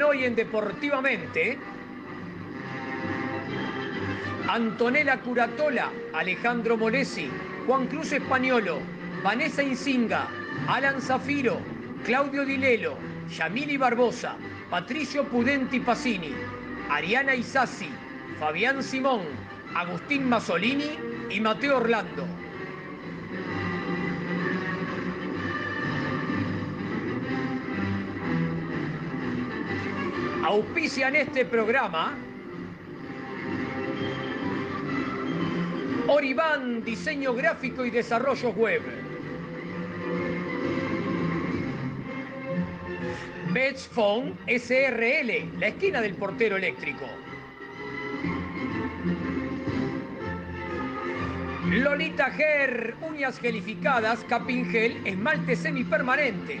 Hoy en Deportivamente Antonella Curatola, Alejandro Molesi, Juan Cruz Españolo, Vanessa Insinga, Alan Zafiro, Claudio Dilelo, Yamili Barbosa, Patricio Pudenti Pacini, Ariana Isasi, Fabián Simón, Agustín Masolini y Mateo Orlando. Auspician este programa Oribán, diseño gráfico y desarrollo web. Phone SRL, la esquina del portero eléctrico. Lolita Ger, uñas gelificadas, capingel, esmaltes semipermanentes.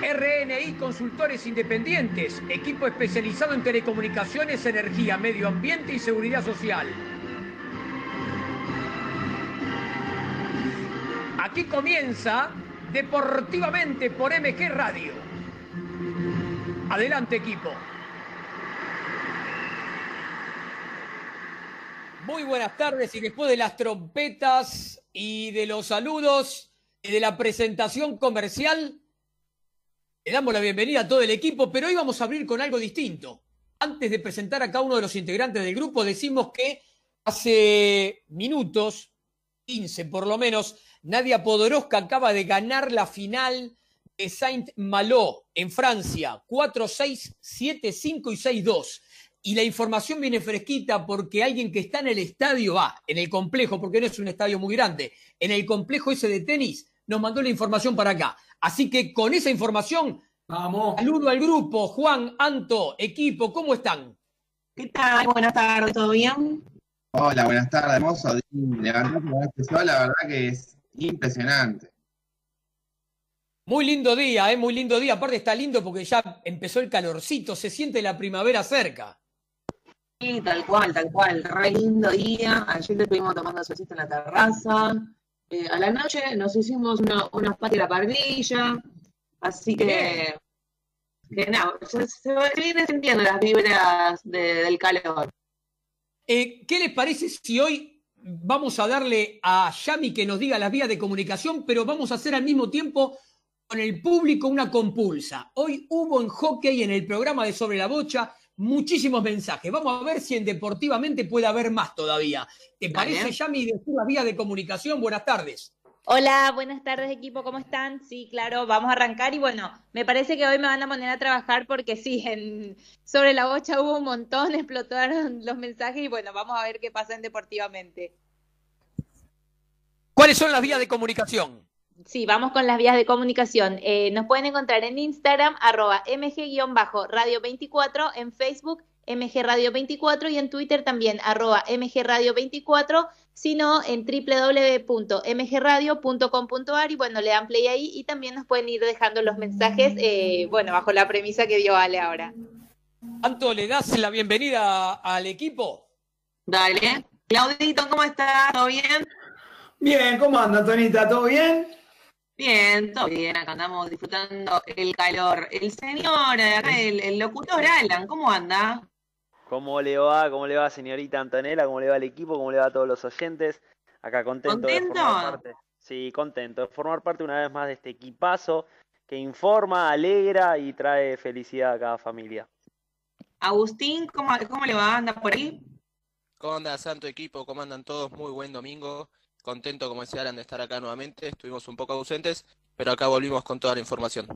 RNI Consultores Independientes, equipo especializado en telecomunicaciones, energía, medio ambiente y seguridad social. Aquí comienza Deportivamente por MG Radio. Adelante equipo. Muy buenas tardes y después de las trompetas y de los saludos y de la presentación comercial, le damos la bienvenida a todo el equipo, pero hoy vamos a abrir con algo distinto. Antes de presentar a cada uno de los integrantes del grupo, decimos que hace minutos, 15 por lo menos, Nadia Podoroska acaba de ganar la final de Saint-Malo en Francia, 4-6, 7-5 y 6-2. Y la información viene fresquita porque alguien que está en el estadio, va, en el complejo, porque no es un estadio muy grande, en el complejo ese de tenis, nos mandó la información para acá. Así que con esa información, Vamos. saludo al grupo, Juan, Anto, equipo, ¿cómo están? ¿Qué tal? Buenas tardes, ¿todo bien? Hola, buenas tardes, hermoso. La verdad que es impresionante. Muy lindo día, ¿eh? muy lindo día. Aparte está lindo porque ya empezó el calorcito, se siente la primavera cerca. Sí, tal cual, tal cual. Re lindo día. Ayer estuvimos tomando solcito en la terraza. Eh, a la noche nos hicimos una, unas patas de la parrilla. Así que, que nada, se, se vienen sintiendo las vibras de- del calor. Eh, ¿Qué les parece si hoy vamos a darle a Yami que nos diga las vías de comunicación, pero vamos a hacer al mismo tiempo con el público una compulsa? Hoy hubo en hockey, en el programa de Sobre la Bocha, muchísimos mensajes. Vamos a ver si en Deportivamente puede haber más todavía. ¿Te parece, Yami, decir las vías de comunicación? Buenas tardes. Hola, buenas tardes equipo, ¿cómo están? Sí, claro, vamos a arrancar y bueno, me parece que hoy me van a poner a trabajar porque sí, en, sobre la bocha hubo un montón, explotaron los mensajes y bueno, vamos a ver qué pasa en Deportivamente. ¿Cuáles son las vías de comunicación? Sí, vamos con las vías de comunicación. Eh, nos pueden encontrar en Instagram, arroba mg-radio24, en Facebook, MG Radio 24 y en Twitter también, arroba MG Radio 24, sino en www.mgradio.com.ar y bueno, le dan play ahí y también nos pueden ir dejando los mensajes, eh, bueno, bajo la premisa que dio Ale ahora. Anto, ¿le das la bienvenida al equipo? Dale. Claudito, ¿cómo estás? ¿Todo bien? Bien, ¿cómo anda, Tonita? ¿Todo bien? Bien, todo bien. Acá andamos disfrutando el calor. El señor, eh, acá el, el locutor Alan, ¿cómo anda? ¿Cómo le va? ¿Cómo le va, señorita Antonella? ¿Cómo le va al equipo? ¿Cómo le va a todos los oyentes? Acá contento de ¿Contento? formar parte. Sí, contento de formar parte una vez más de este equipazo que informa, alegra y trae felicidad a cada familia. Agustín, ¿cómo, cómo le va? ¿Anda por ahí? ¿Cómo anda, santo equipo? ¿Cómo andan todos? Muy buen domingo. Contento, como decía Alan, de estar acá nuevamente. Estuvimos un poco ausentes, pero acá volvimos con toda la información.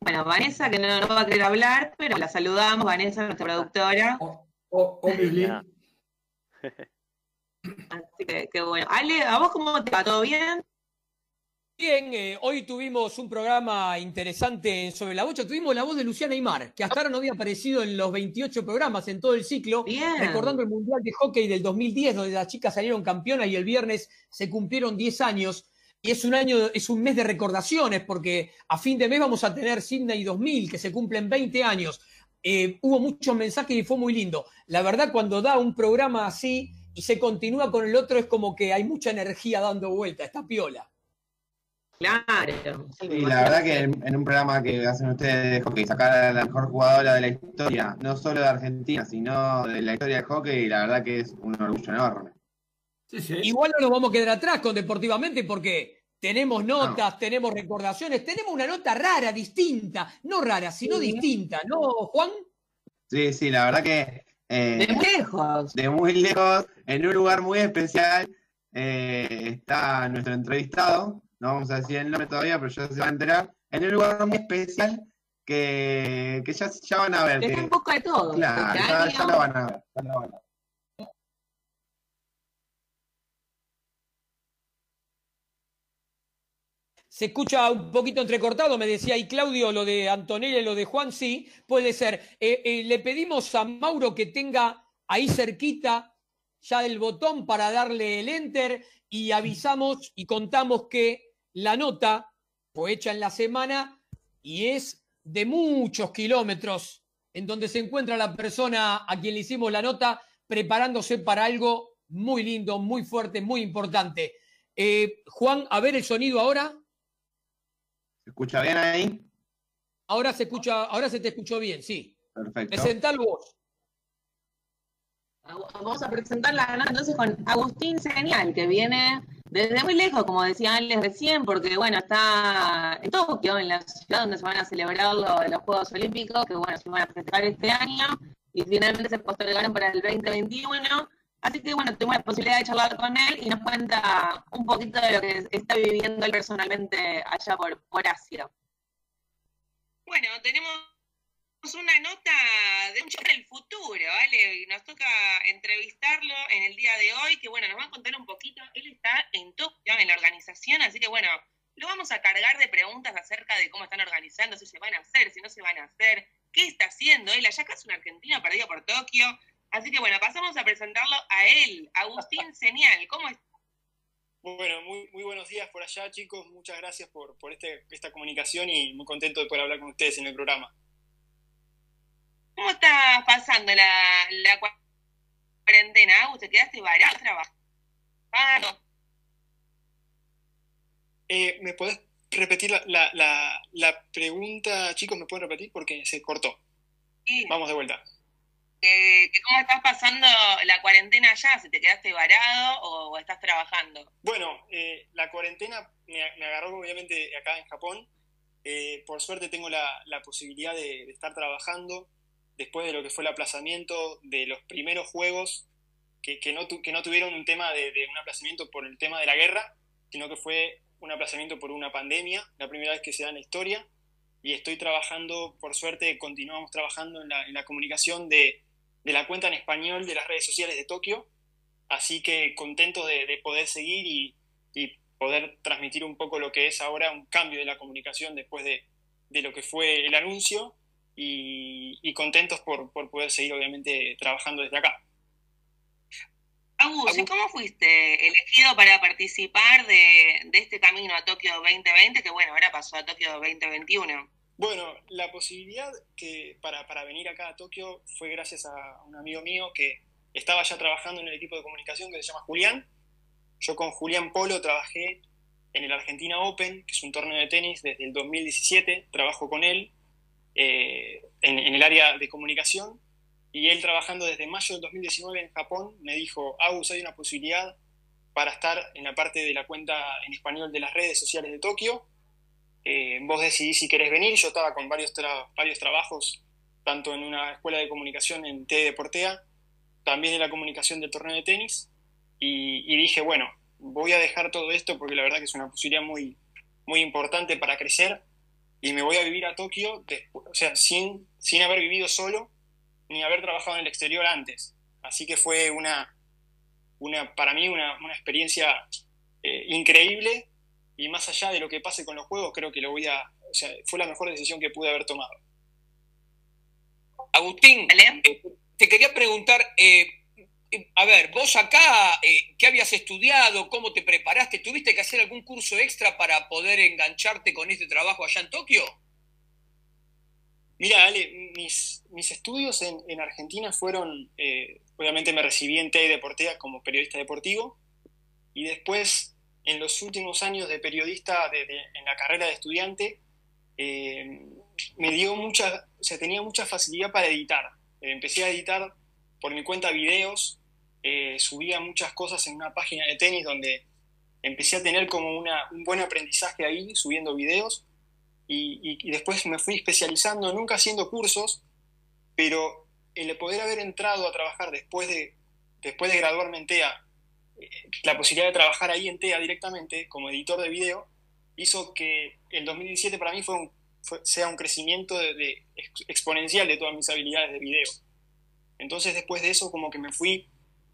Bueno, Vanessa, que no, no va a querer hablar, pero la saludamos, Vanessa, nuestra productora. O- o- obviously. Ya. Así que, que bueno. Ale, ¿a vos cómo te va? ¿Todo bien? Bien, eh, hoy tuvimos un programa interesante sobre la bocha. Tuvimos la voz de Luciana Aymar, que hasta ahora no había aparecido en los 28 programas en todo el ciclo. Bien. Recordando el Mundial de Hockey del 2010, donde las chicas salieron campeonas y el viernes se cumplieron 10 años. Y es un año, es un mes de recordaciones, porque a fin de mes vamos a tener Sydney 2000, que se cumplen 20 años. Eh, hubo muchos mensajes y fue muy lindo. La verdad, cuando da un programa así y se continúa con el otro, es como que hay mucha energía dando vuelta, está piola. Claro. sí, Y la verdad que en, en un programa que hacen ustedes de hockey, sacar a la mejor jugadora de la historia, no solo de Argentina, sino de la historia del hockey, la verdad que es un orgullo enorme. Sí, sí. Igual no nos vamos a quedar atrás con Deportivamente porque tenemos notas, tenemos recordaciones, tenemos una nota rara, distinta, no rara, sino Sí. distinta, ¿no, Juan? Sí, sí, la verdad que eh, De muy lejos. de muy lejos, en un lugar muy especial, eh, está nuestro entrevistado, no vamos a decir el nombre todavía, pero ya se van a enterar, en un lugar muy especial que, que ya, ya van a ver. Está que- un poco de todo. claro, ya, ya lo van a ver. ya lo van a ver. Se escucha un poquito entrecortado, me decía ahí Claudio, lo de Antonella y lo de Juan, sí, puede ser. Eh, eh, le pedimos a Mauro que tenga ahí cerquita ya el botón para darle el enter y avisamos y contamos que la nota fue hecha en la semana y es de muchos kilómetros en donde se encuentra la persona a quien le hicimos la nota preparándose para algo muy lindo, muy fuerte, muy importante. Eh, Juan, a ver el sonido ahora. ¿Se escucha bien ahí? Ahora se escucha, ahora se te escuchó bien, sí. Perfecto. Presentalo vos. Vamos a presentar la nota entonces con Agustín Señal, que viene desde muy lejos, como decía Alex recién, porque bueno, está en Tokio, en la ciudad donde se van a celebrar lo- los Juegos Olímpicos, que bueno, se van a festejar este año, y finalmente se postergaron para el 2021. Así que bueno, tuvimos la posibilidad de charlar con él y nos cuenta un poquito de lo que está viviendo él personalmente allá por, por Asia. Bueno, tenemos una nota de un chico del futuro, ¿vale? Y nos toca entrevistarlo en el día de hoy, que bueno, nos va a contar un poquito. Él está en Tokio, en la organización, así que bueno, lo vamos a cargar de preguntas acerca de cómo están organizando, si se van a hacer, si no se van a hacer, qué está haciendo él. Allá acá es un argentino perdido por Tokio. Así que bueno, pasamos a presentarlo a él, Agustín Señal. ¿Cómo está? Bueno, muy, muy buenos días por allá, chicos. Muchas gracias por, por este, esta comunicación y muy contento de poder hablar con ustedes en el programa. ¿Cómo está pasando la, la cuarentena? Agus, ¿te quedaste varado trabajando? Eh, ¿Me podés repetir la, la, la, la pregunta, chicos? ¿Me pueden repetir? Porque se cortó. Sí. Vamos de vuelta. que cómo estás pasando la cuarentena allá, si te quedaste varado o, o estás trabajando. Bueno, eh, la cuarentena me, me agarró obviamente acá en Japón. Eh, por suerte tengo la, la posibilidad de, de estar trabajando después de lo que fue el aplazamiento de los primeros juegos que, que, no, tu- que no tuvieron un tema de, de un aplazamiento por el tema de la guerra, sino que fue un aplazamiento por una pandemia, la primera vez que se da en la historia. Y estoy trabajando, por suerte, continuamos trabajando en la, en la comunicación de, de la cuenta en español de las redes sociales de Tokio. Así que contento de, de poder seguir y, y poder transmitir un poco lo que es ahora un cambio de la comunicación después de, de lo que fue el anuncio y, y contentos por, por poder seguir obviamente trabajando desde acá. Agus, ¿y cómo fuiste elegido para participar de, de este camino a Tokio 2020, que bueno, ahora pasó a Tokio 2021? Bueno, la posibilidad que para, para venir acá a Tokio fue gracias a un amigo mío que estaba ya trabajando en el equipo de comunicación que se llama Julián. Yo con Julián Polo trabajé en el Argentina Open, que es un torneo de tenis desde el 2017, trabajo con él eh, en, en el área de comunicación y él trabajando desde mayo del 2019 en Japón me dijo, Agus, hay una posibilidad para estar en la parte de la cuenta en español de las redes sociales de Tokio eh, vos decidís si querés venir. Yo estaba con varios, varios trabajos, tanto en una escuela de comunicación en T Deportea, también en la comunicación del torneo de tenis, y, dije, bueno, voy a dejar todo esto porque la verdad que es una posibilidad muy, muy importante para crecer y me voy a vivir a Tokio, o sea, sin, sin haber vivido solo ni haber trabajado en el exterior antes. Así que fue una, una para mí una, una experiencia eh, increíble y más allá de lo que pase con los juegos, creo que lo voy a, o sea, fue la mejor decisión que pude haber tomado. Agustín, eh, te quería preguntar, eh, a ver, vos acá, ¿qué habías estudiado? ¿Cómo te preparaste? ¿Tuviste que hacer algún curso extra para poder engancharte con este trabajo allá en Tokio? Mira, Ale, mis, mis estudios en, Argentina fueron, obviamente me recibí en TED Deportea como periodista deportivo y después en los últimos años de periodista en la carrera de estudiante, eh, me dio mucha, o tenía mucha facilidad para editar. Eh, empecé a editar por mi cuenta videos, eh, subía muchas cosas en una página de tenis donde empecé a tener como una, un buen aprendizaje ahí, subiendo videos, y, y, después me fui especializando, nunca haciendo cursos, pero el poder haber entrado a trabajar después de, después de graduarme en TEA la posibilidad de trabajar ahí en TEA directamente como editor de video hizo que el 2017 para mí fue sea un crecimiento de, exponencial de todas mis habilidades de video. Entonces después de eso como que me fui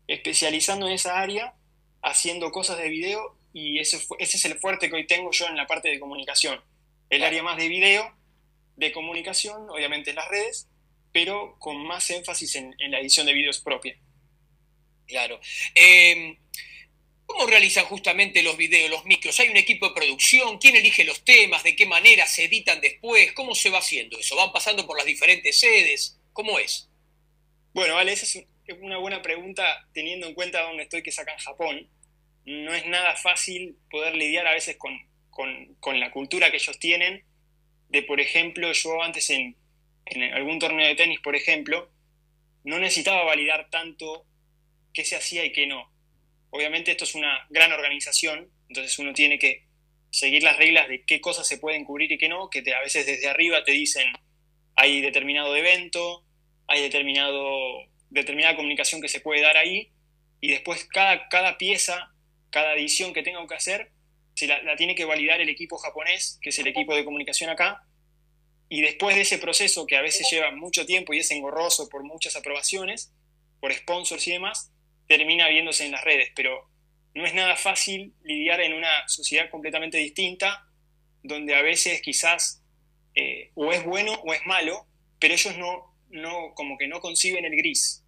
especializando en esa área, haciendo cosas de video y ese, ese es el fuerte que hoy tengo yo en la parte de comunicación. El área más de video, de comunicación, obviamente en las redes, pero con más énfasis en, en la edición de videos propia. Claro. Eh, ¿Cómo realizan justamente los videos, los micros? ¿Hay un equipo de producción? ¿Quién elige los temas? ¿De qué manera se editan después? ¿Cómo se va haciendo eso? ¿Van pasando por las diferentes sedes? ¿Cómo es? Bueno, vale, esa es una buena pregunta teniendo en cuenta dónde estoy que saca en Japón. No es nada fácil poder lidiar a veces con, con, la cultura que ellos tienen. De, por ejemplo, yo antes en, algún torneo de tenis, por ejemplo, no necesitaba validar tanto qué se hacía y qué no. Obviamente esto es una gran organización, entonces uno tiene que seguir las reglas de qué cosas se pueden cubrir y qué no, que a veces desde arriba te dicen hay determinado evento, hay determinado, determinada comunicación que se puede dar ahí, y después cada, cada pieza, cada edición que tenga que hacer, la tiene que validar el equipo japonés, que es el equipo de comunicación acá, y después de ese proceso que a veces lleva mucho tiempo y es engorroso por muchas aprobaciones, por sponsors y demás, termina viéndose en las redes, pero no es nada fácil lidiar en una sociedad completamente distinta, donde a veces quizás eh, o es bueno o es malo, pero ellos no, no, como que no conciben el gris.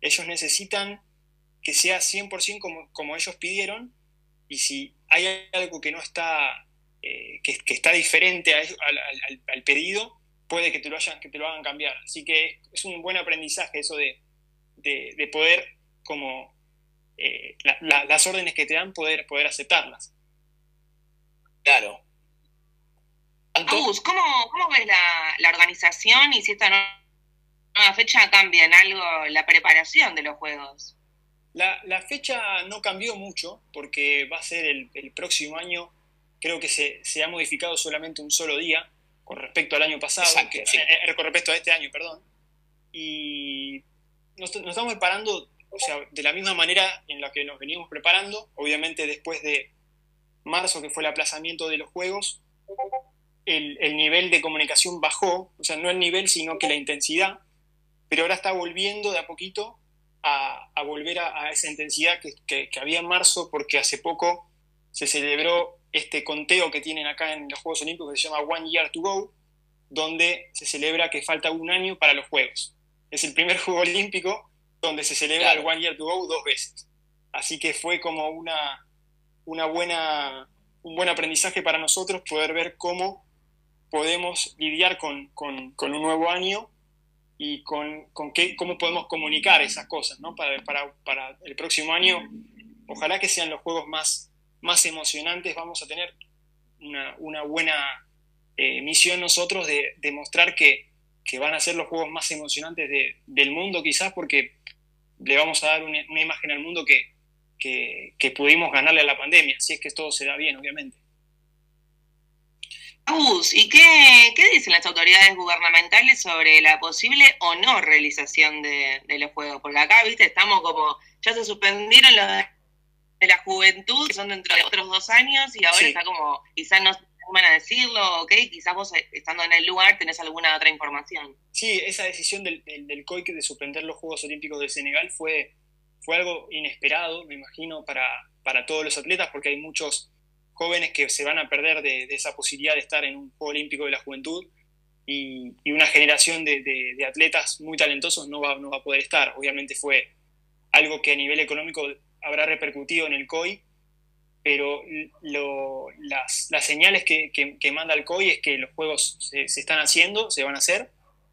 Ellos necesitan que sea 100% como, como ellos pidieron, y si hay algo que no está, eh, que, está diferente al, pedido, puede que te, lo hayan, que te lo hagan cambiar. Así que es, un buen aprendizaje eso de, de poder como eh, las órdenes que te dan, poder, poder aceptarlas. Claro. Agus, ¿cómo, ¿cómo, ves la, la, organización y si esta nueva fecha cambia en algo la preparación de los juegos? La, la, fecha no cambió mucho porque va a ser el, el próximo año, creo que se, se, ha modificado solamente un solo día con respecto al año pasado, que, eh, eh, con respecto a este año, perdón. Y nos, nos estamos preparando o sea, de la misma manera en la que nos veníamos preparando, obviamente después de marzo, que fue el aplazamiento de los Juegos, el, nivel de comunicación bajó, o sea, no el nivel, sino que la intensidad, pero ahora está volviendo de a poquito a, volver a, esa intensidad que, había en marzo, porque hace poco se celebró este conteo que tienen acá en los Juegos Olímpicos que se llama One Year to Go, donde se celebra que falta un año para los Juegos. Es el primer Juego Olímpico donde se celebra el One Year to Go dos veces. Así que fue como una, una buena, un buen aprendizaje para nosotros poder ver cómo podemos lidiar con, con, un nuevo año y con, con qué, cómo podemos comunicar esas cosas ¿no? para, para, para, el próximo año. Ojalá que sean los juegos más, más emocionantes. Vamos a tener una, una buena eh, misión nosotros de demostrar que, que, van a ser los juegos más emocionantes de, del mundo quizás porque le vamos a dar una, imagen al mundo que, que, pudimos ganarle a la pandemia, si es que todo se da bien, obviamente. Agus, ¿y qué, qué dicen las autoridades gubernamentales sobre la posible o no realización de, de los juegos? Porque acá, viste, estamos como, ya se suspendieron los de, la juventud, que son dentro de otros dos años, y ahora Sí. está como, quizás no se animan a decirlo, ¿ok? Quizás vos, eh, estando en el lugar, tenés alguna otra información. Sí, esa decisión del, del, del COIC de suspender los Juegos Olímpicos de Senegal fue, fue algo inesperado, me imagino, para, para todos los atletas, porque hay muchos jóvenes que se van a perder de, de esa posibilidad de estar en un Juego Olímpico de la Juventud y, y una generación de, de- de atletas muy talentosos no va, no va a poder estar. Obviamente fue algo que a nivel económico habrá repercutido en el COI, pero lo- las, las señales que, que- que manda el COI es que los juegos se, se están haciendo, se van a hacer,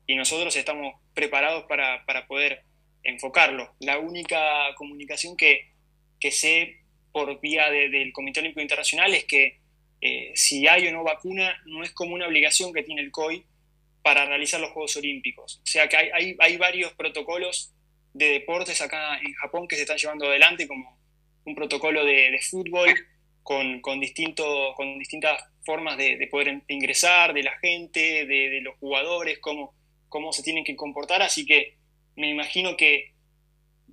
y nosotros estamos preparados para, para poder enfocarlo. La única comunicación que, que sé por vía de- del Comité Olímpico Internacional es que eh, si hay o no vacuna, no es como una obligación que tiene el COI para realizar los Juegos Olímpicos. O sea que hay, hay, hay varios protocolos de deportes acá en Japón que se están llevando adelante, como un protocolo de, de fútbol con, con, distinto, con distintas formas de, de poder ingresar, de la gente, de, de los jugadores, cómo, cómo se tienen que comportar. Así que me imagino que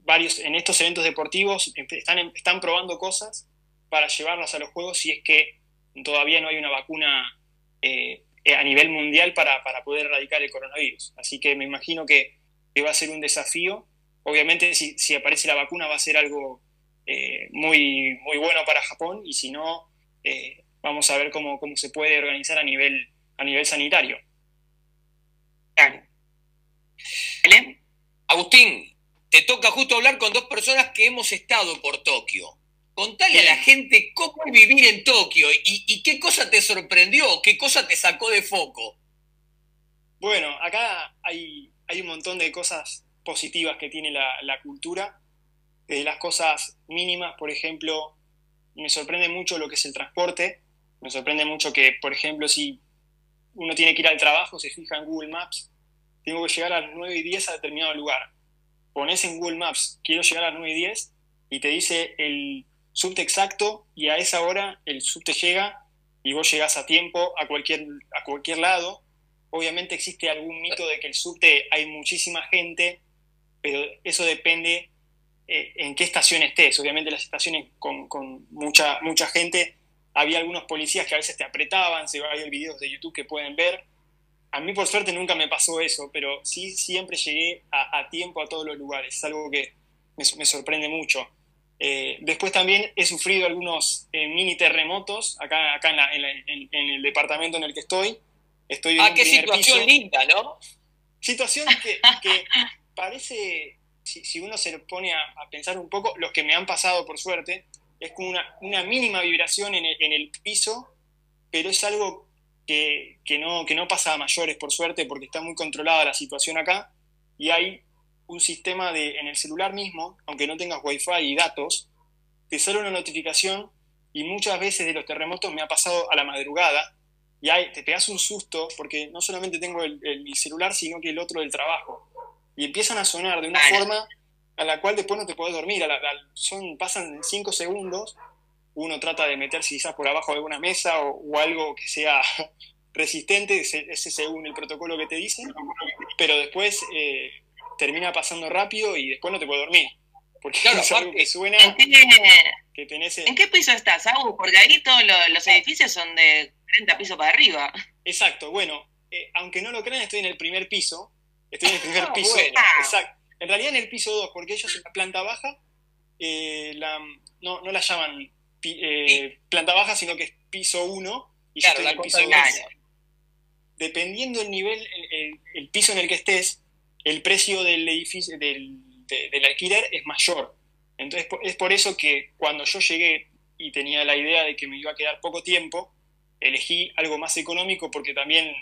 varios en estos eventos deportivos están, están probando cosas para llevarlas a los juegos si es que todavía no hay una vacuna eh, a nivel mundial para, para, poder erradicar el coronavirus. Así que me imagino que, va a ser un desafío. Obviamente si, si, aparece la vacuna va a ser algo eh, muy, muy bueno para Japón y si no, eh, vamos a ver cómo, cómo se puede organizar a nivel, a nivel sanitario. Agustín, te toca justo hablar con dos personas que hemos estado por Tokio. Contale a la gente cómo es vivir en Tokio y, y, qué cosa te sorprendió, qué cosa te sacó de foco. Bueno, acá hay, hay un montón de cosas positivas que tiene la, la cultura. Desde las cosas mínimas, por ejemplo, me sorprende mucho lo que es el transporte. Me sorprende mucho que, por ejemplo, si uno tiene que ir al trabajo, se fija en Google Maps, tengo que llegar a las 9 y 10 a determinado lugar. Pones en Google Maps, quiero llegar a las 9 y 10, y te dice el subte exacto, y a esa hora el subte llega y vos llegás a tiempo a cualquier, a cualquier lado. Obviamente existe algún mito de que el subte hay muchísima gente, pero eso depende eh, en qué estación estés. Obviamente las estaciones con, con, mucha, mucha gente, había algunos policías que a veces te apretaban, hay videos de YouTube que pueden ver. A mí por suerte nunca me pasó eso, pero sí siempre llegué a, a tiempo a todos los lugares. Es algo que me, me sorprende mucho. Eh, después también he sufrido algunos eh, mini terremotos acá, acá en, la, en, la, en, en, el departamento en el que estoy. Estoy en ah, qué situación piso. linda, ¿no? Situación que, que parece, si, si, uno se pone a, a, pensar un poco, los que me han pasado por suerte, es como una, una mínima vibración en el, en el, piso, pero es algo que, que, no, que no pasa a mayores por suerte porque está muy controlada la situación acá y hay un sistema de, en el celular mismo, aunque no tengas wifi y datos, te sale una notificación y muchas veces de los terremotos me ha pasado a la madrugada y hay, te pegas un susto porque no solamente tengo el, el, mi celular, sino que el otro del trabajo. Y empiezan a sonar de una Ay. forma a la cual después no te puedes dormir. A la, a, son, pasan cinco segundos, uno trata de meterse quizás por abajo de alguna mesa o, o algo que sea resistente, ese, ese, según el protocolo que te dicen, pero después eh, termina pasando rápido y después no te puedes dormir. Porque claro, es algo que suena... ¿En qué, que tenés, ¿En qué piso estás, Agus? Porque ahí todos lo, los edificios son de 30 pisos para arriba. Exacto, bueno, eh, aunque no lo crean, estoy en el primer piso. Estoy en el primer Ah, piso. bueno. Exacto. En realidad en el piso 2, porque ellos en la planta baja eh, la, no, no la llaman pi- eh, planta baja, sino que es piso 1 y Claro, yo la estoy en el piso cosa 2. Dependiendo del nivel, el, el- el piso en el que estés, el precio del edificio, del, de- del alquiler es mayor. Entonces es por eso que cuando yo llegué y tenía la idea de que me iba a quedar poco tiempo, elegí algo más económico porque también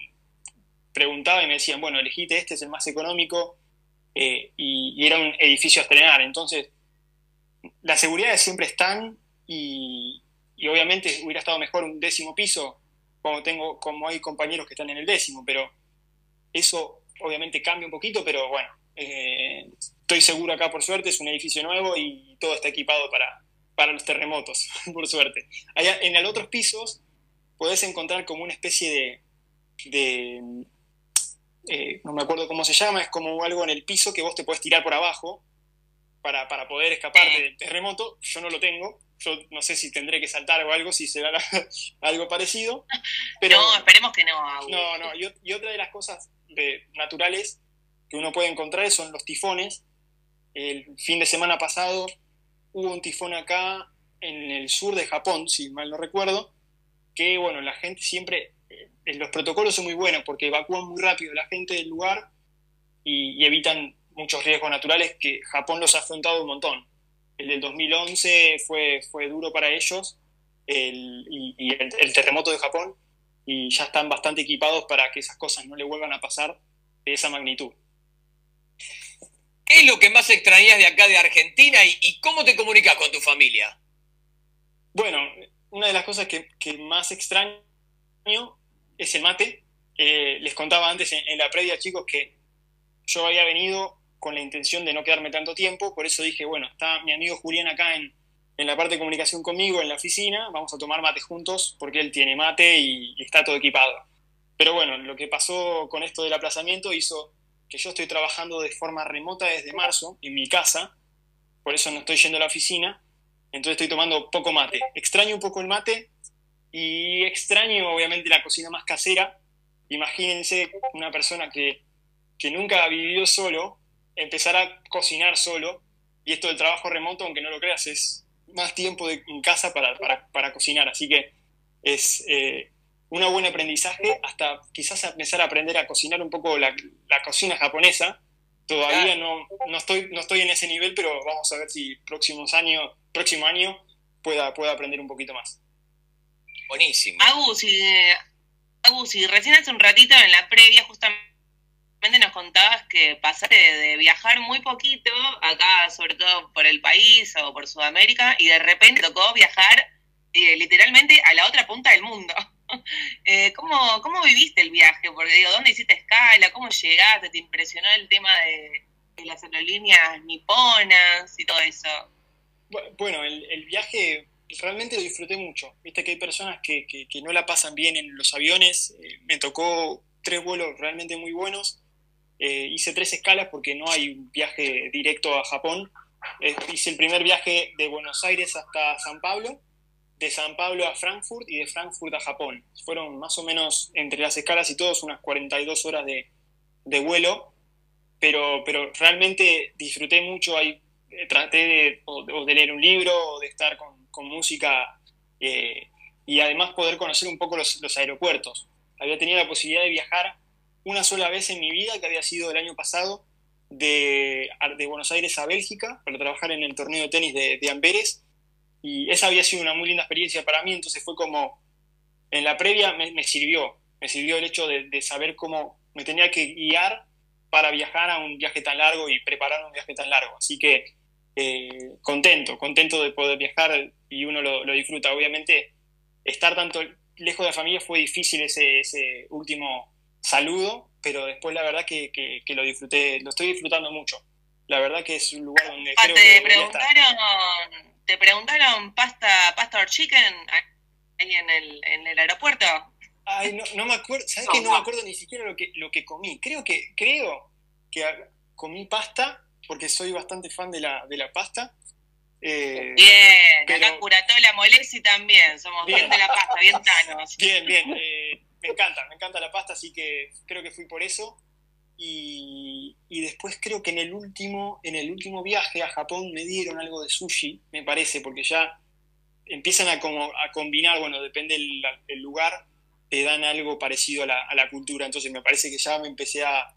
preguntaba y me decían, bueno, elegiste este, es el más económico, eh, y, y era un edificio a estrenar. Entonces, las seguridades siempre están y, y obviamente hubiera estado mejor un décimo piso, como, tengo, como hay compañeros que están en el décimo, pero eso obviamente cambia un poquito, pero bueno, eh, estoy seguro acá por suerte, es un edificio nuevo y todo está equipado para, para los terremotos, por suerte. Allá, en los otros pisos podés encontrar como una especie de, de eh, no me acuerdo cómo se llama, es como algo en el piso que vos te podés tirar por abajo para, para poder escapar del terremoto. Yo no lo tengo, yo no sé si tendré que saltar o algo, si será algo parecido. Pero, no, esperemos que no. No, no, y, y otra de las cosas de, naturales que uno puede encontrar son los tifones. El fin de semana pasado hubo un tifón acá en el sur de Japón, si mal no recuerdo, que bueno, la gente siempre, eh, los protocolos son muy buenos porque evacúan muy rápido la gente del lugar y, y evitan muchos riesgos naturales que Japón los ha afrontado un montón. El del 2011 fue, fue duro para ellos el, y, y el, el, terremoto de Japón y ya están bastante equipados para que esas cosas no le vuelvan a pasar de esa magnitud. ¿Qué es lo que más extrañas de acá de Argentina y, y cómo te comunicas con tu familia? Bueno, una de las cosas que, que más extraño es el mate. Eh, les contaba antes en, en, la previa, chicos, que yo había venido con la intención de no quedarme tanto tiempo, por eso dije, bueno, está mi amigo Julián acá en, en la parte de comunicación conmigo, en la oficina, vamos a tomar mate juntos, porque él tiene mate y, y está todo equipado. Pero bueno, lo que pasó con esto del aplazamiento hizo que yo estoy trabajando de forma remota desde marzo en mi casa, por eso no estoy yendo a la oficina, entonces estoy tomando poco mate. Extraño un poco el mate y extraño obviamente la cocina más casera. Imagínense una persona que, que nunca ha vivido solo, empezar a cocinar solo, y esto del trabajo remoto, aunque no lo creas, es más tiempo de, en casa para, para, para, cocinar, así que es eh, un buen aprendizaje hasta quizás empezar a aprender a cocinar un poco la, la cocina japonesa. Todavía no, no, estoy, no estoy en ese nivel, pero vamos a ver si próximos años, próximo año pueda, pueda aprender un poquito más. Buenísimo. Agus, y, Agus, y recién hace un ratito en la previa justamente contabas que pasaste de viajar muy poquito, acá sobre todo por el país o por Sudamérica, y de repente tocó viajar eh, literalmente a la otra punta del mundo. eh, ¿cómo, ¿Cómo viviste el viaje? Porque digo, ¿dónde hiciste escala? ¿Cómo llegaste? ¿Te impresionó el tema de, las aerolíneas niponas y todo eso? Bueno, el, viaje realmente lo disfruté mucho. Viste que hay personas que, que, que no la pasan bien en los aviones. Eh, me tocó tres vuelos realmente muy buenos. Eh, hice tres escalas porque no hay un viaje directo a Japón. Eh, hice el primer viaje de Buenos Aires hasta San Pablo, de San Pablo a Frankfurt y de Frankfurt a Japón. Fueron más o menos entre las escalas y todos unas 42 horas de, de vuelo, pero, pero realmente disfruté mucho. Ahí eh, traté de, o, de, leer un libro o de estar con, con música eh, y además poder conocer un poco los, los aeropuertos. Había tenido la posibilidad de viajar una sola vez en mi vida, que había sido el año pasado, de, de Buenos Aires a Bélgica, para trabajar en el torneo de tenis de, Amberes. Y esa había sido una muy linda experiencia para mí, entonces fue como, en la previa me, sirvió, me sirvió el hecho de, de, saber cómo me tenía que guiar para viajar a un viaje tan largo y preparar un viaje tan largo. Así que eh, contento, contento de poder viajar y uno lo, lo, disfruta. Obviamente, estar tanto lejos de la familia fue difícil ese, ese último saludo, pero después la verdad que, que, que, lo disfruté, lo estoy disfrutando mucho. La verdad que es un lugar donde ah, creo te que preguntaron, te preguntaron pasta, pasta or chicken ahí en el, en el aeropuerto. Ay, no, no me acuerdo, ¿sabes no, que no, no, me acuerdo ni siquiera lo que, lo que comí? Creo que, creo que comí pasta, porque soy bastante fan de la, de la pasta. Eh, bien, pero... acá Curatola Molesi también, somos bien, bien de la pasta, bien tanos. Bien, bien. Eh, me encanta, me encanta la pasta, así que creo que fui por eso. Y, y, después creo que en el último, en el último viaje a Japón me dieron algo de sushi, me parece, porque ya empiezan a como a combinar, bueno, depende del el lugar, te dan algo parecido a la, a la, cultura. Entonces me parece que ya me empecé a,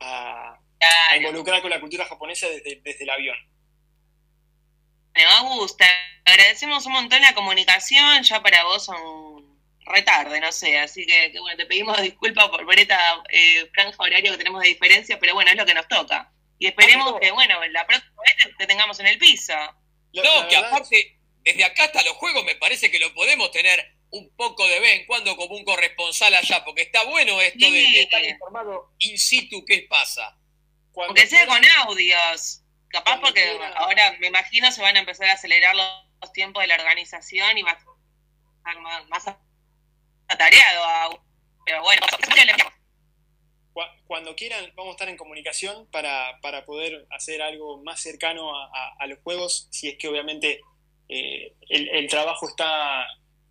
a, involucrar con la cultura japonesa desde, desde el avión. Me va a gustar. Agradecemos un montón la comunicación, ya para vos son retarde, no sé, así que, que, bueno, te pedimos disculpas por ver esta eh, franja horaria que tenemos de diferencia, pero bueno, es lo que nos toca. Y esperemos no, que, bueno, la próxima vez te tengamos en el piso. No, que aparte, desde acá hasta los juegos me parece que lo podemos tener un poco de vez en cuando como un corresponsal allá, porque está bueno esto sí. de, de, estar informado in situ qué pasa. Cuando Aunque sea con audios, capaz porque quiera. ahora me imagino se van a empezar a acelerar los tiempos de la organización y va a estar más, más atareado. Pero bueno, Cu- Cuando quieran, vamos a estar en comunicación para, para poder hacer algo más cercano a, a- a los juegos, si es que obviamente eh, el, el trabajo está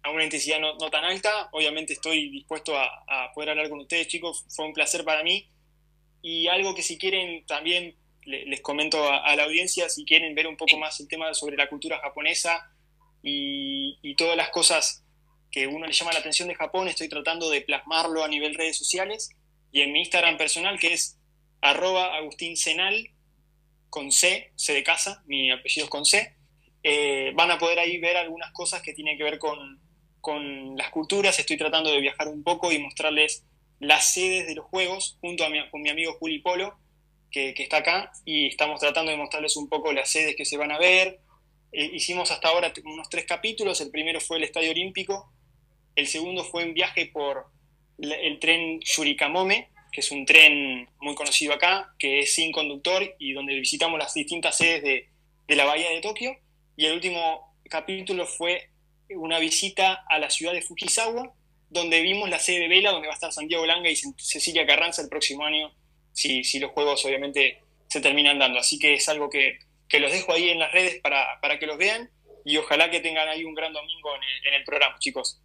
a una intensidad no, no tan alta. Obviamente estoy dispuesto a, a poder hablar con ustedes, chicos. Fue un placer para mí. Y algo que si quieren también le- les comento a, a la audiencia, si quieren ver un poco más el tema sobre la cultura japonesa y, y todas las cosas que uno le llama la atención de Japón, estoy tratando de plasmarlo a nivel redes sociales y en mi Instagram personal que es arroba agustincenal con C, C de casa, mi apellido es con C, eh, van a poder ahí ver algunas cosas que tienen que ver con, con las culturas, estoy tratando de viajar un poco y mostrarles las sedes de los juegos junto a mi, con mi amigo Juli Polo, que, que está acá, y estamos tratando de mostrarles un poco las sedes que se van a ver. Eh, hicimos hasta ahora unos tres capítulos, el primero fue el Estadio Olímpico, el segundo fue un viaje por el tren Yurikamome, que es un tren muy conocido acá, que es sin conductor y donde visitamos las distintas sedes de, de la bahía de Tokio. Y el último capítulo fue una visita a la ciudad de Fujisawa, donde vimos la sede de Vela, donde va a estar Santiago Langa y Ce- Cecilia Carranza el próximo año, si, si los juegos obviamente se terminan dando. Así que es algo que, que los dejo ahí en las redes para, para que los vean y ojalá que tengan ahí un gran domingo en en el programa, chicos.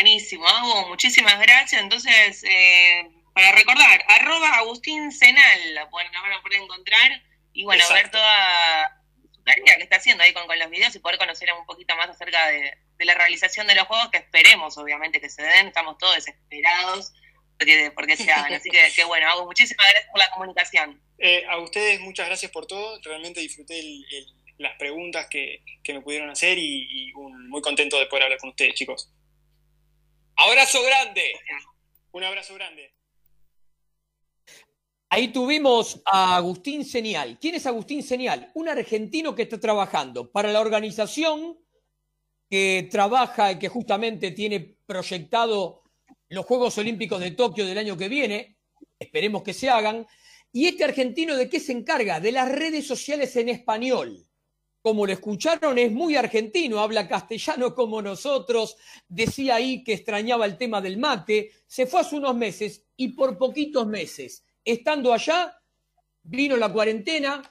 Buenísimo, Agu, muchísimas gracias. Entonces, eh, para recordar, arroba Agustín Senal, la pueden, la poder encontrar y bueno, ver Exacto. toda su tarea que está haciendo ahí con, con los videos y poder conocer un poquito más acerca de, de la realización de los juegos que esperemos, obviamente, que se den. Estamos todos desesperados porque, porque se hagan. Así que, que bueno, Agu, muchísimas gracias por la comunicación. Eh, a ustedes muchas gracias por todo, realmente disfruté el- el- las preguntas que, que me pudieron hacer y, y un- muy contento de poder hablar con ustedes, chicos. Abrazo grande. Un abrazo grande. Ahí tuvimos a Agustín Senial. ¿Quién es Agustín Senial? Un argentino que está trabajando para la organización que trabaja y que justamente tiene proyectado los Juegos Olímpicos de Tokio del año que viene. Esperemos que se hagan. ¿Y este argentino de qué se encarga? De las redes sociales en español. Como lo escucharon, es muy argentino, habla castellano como nosotros, decía ahí que extrañaba el tema del mate, se fue hace unos meses y por poquitos meses, estando allá, vino la cuarentena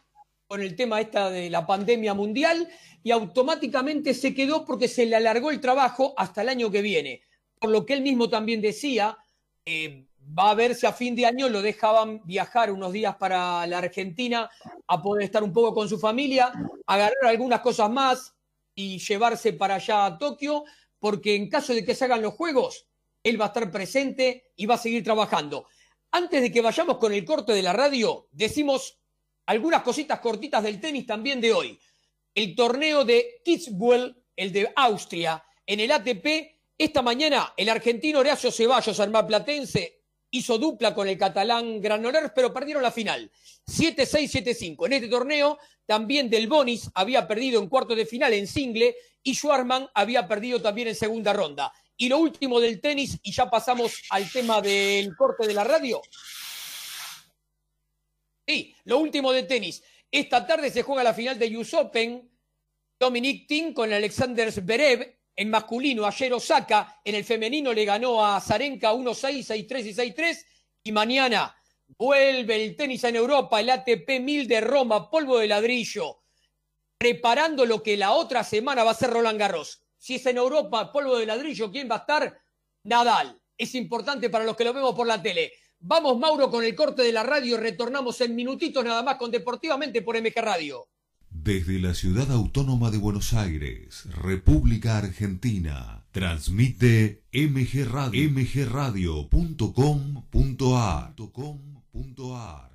con el tema esta de la pandemia mundial y automáticamente se quedó porque se le alargó el trabajo hasta el año que viene. Por lo que él mismo también decía, eh, va a ver si a fin de año lo dejaban viajar unos días para la Argentina a poder estar un poco con su familia, agarrar algunas cosas más y llevarse para allá a Tokio, porque en caso de que se hagan los juegos, él va a estar presente y va a seguir trabajando. Antes de que vayamos con el corte de la radio, decimos algunas cositas cortitas del tenis también de hoy. El torneo de Kitzbühel, el de Austria, en el ATP, esta mañana el argentino Horacio Ceballos, armaplatense, hizo dupla con el catalán Granollers, pero perdieron la final. 7-6, 7-5. En este torneo, también Del Bonis había perdido en cuartos de final en single y Schwarman había perdido también en segunda ronda. Y lo último del tenis, y ya pasamos al tema del corte de la radio. Sí, lo último de tenis. Esta tarde se juega la final de US Open. Dominic Thiem con Alexander Zverev en masculino. Ayer Osaka en el femenino le ganó a Zarenka 1-6, 6-3 y 6-3. Y mañana vuelve el tenis en Europa, el ATP 1000 de Roma, polvo de ladrillo. Preparando lo que la otra semana va a ser Roland Garros. Si es en Europa, polvo de ladrillo, ¿quién va a estar? Nadal. Es importante para los que lo vemos por la tele. Vamos, Mauro, con el corte de la radio. Retornamos en minutitos nada más con Deportivamente por MG Radio. Desde la ciudad autónoma de Buenos Aires, República Argentina, transmite MG Radio, mgradio.com.ar.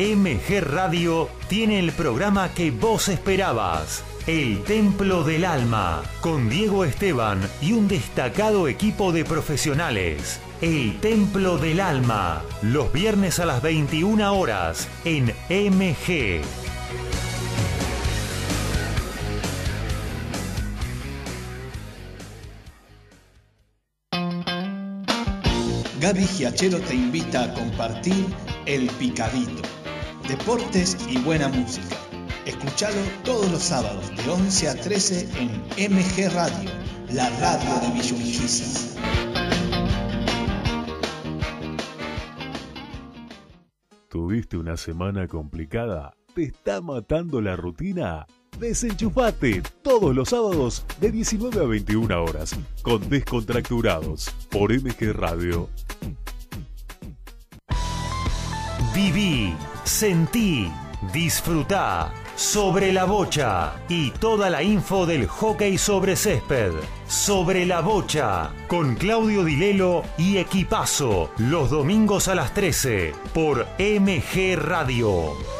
MG Radio tiene el programa que vos esperabas. El Templo del Alma, con Diego Esteban y un destacado equipo de profesionales. El Templo del Alma, los viernes a las 21 horas en MG. Gaby Giachero te invita a compartir El Picadito. Deportes y buena música. Escuchalo todos los sábados de 11 a 13 en MG Radio, la radio de Villurquiza. ¿Tuviste una semana complicada? ¿Te está matando la rutina? Desenchufate todos los sábados de 19 a 21 horas con Descontracturados por MG Radio. Viví, sentí, disfrutá sobre la bocha y toda la info del hockey sobre césped. Sobre la bocha con Claudio Dilelo y Equipazo los domingos a las 13 por MG Radio.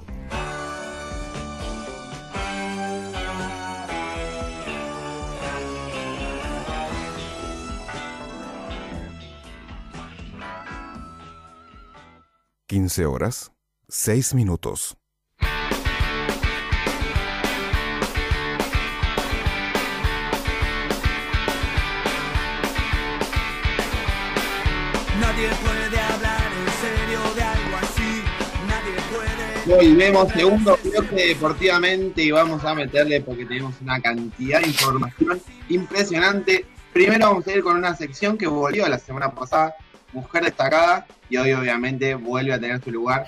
Quince horas, seis minutos. Nadie puede hablar en serio de algo así. Nadie puede. Volvemos, segundo bloque deportivamente y vamos a meterle porque tenemos una cantidad de información impresionante. Primero vamos a ir con una sección que volvió la semana pasada, Mujer Destacada, y hoy obviamente vuelve a tener su lugar.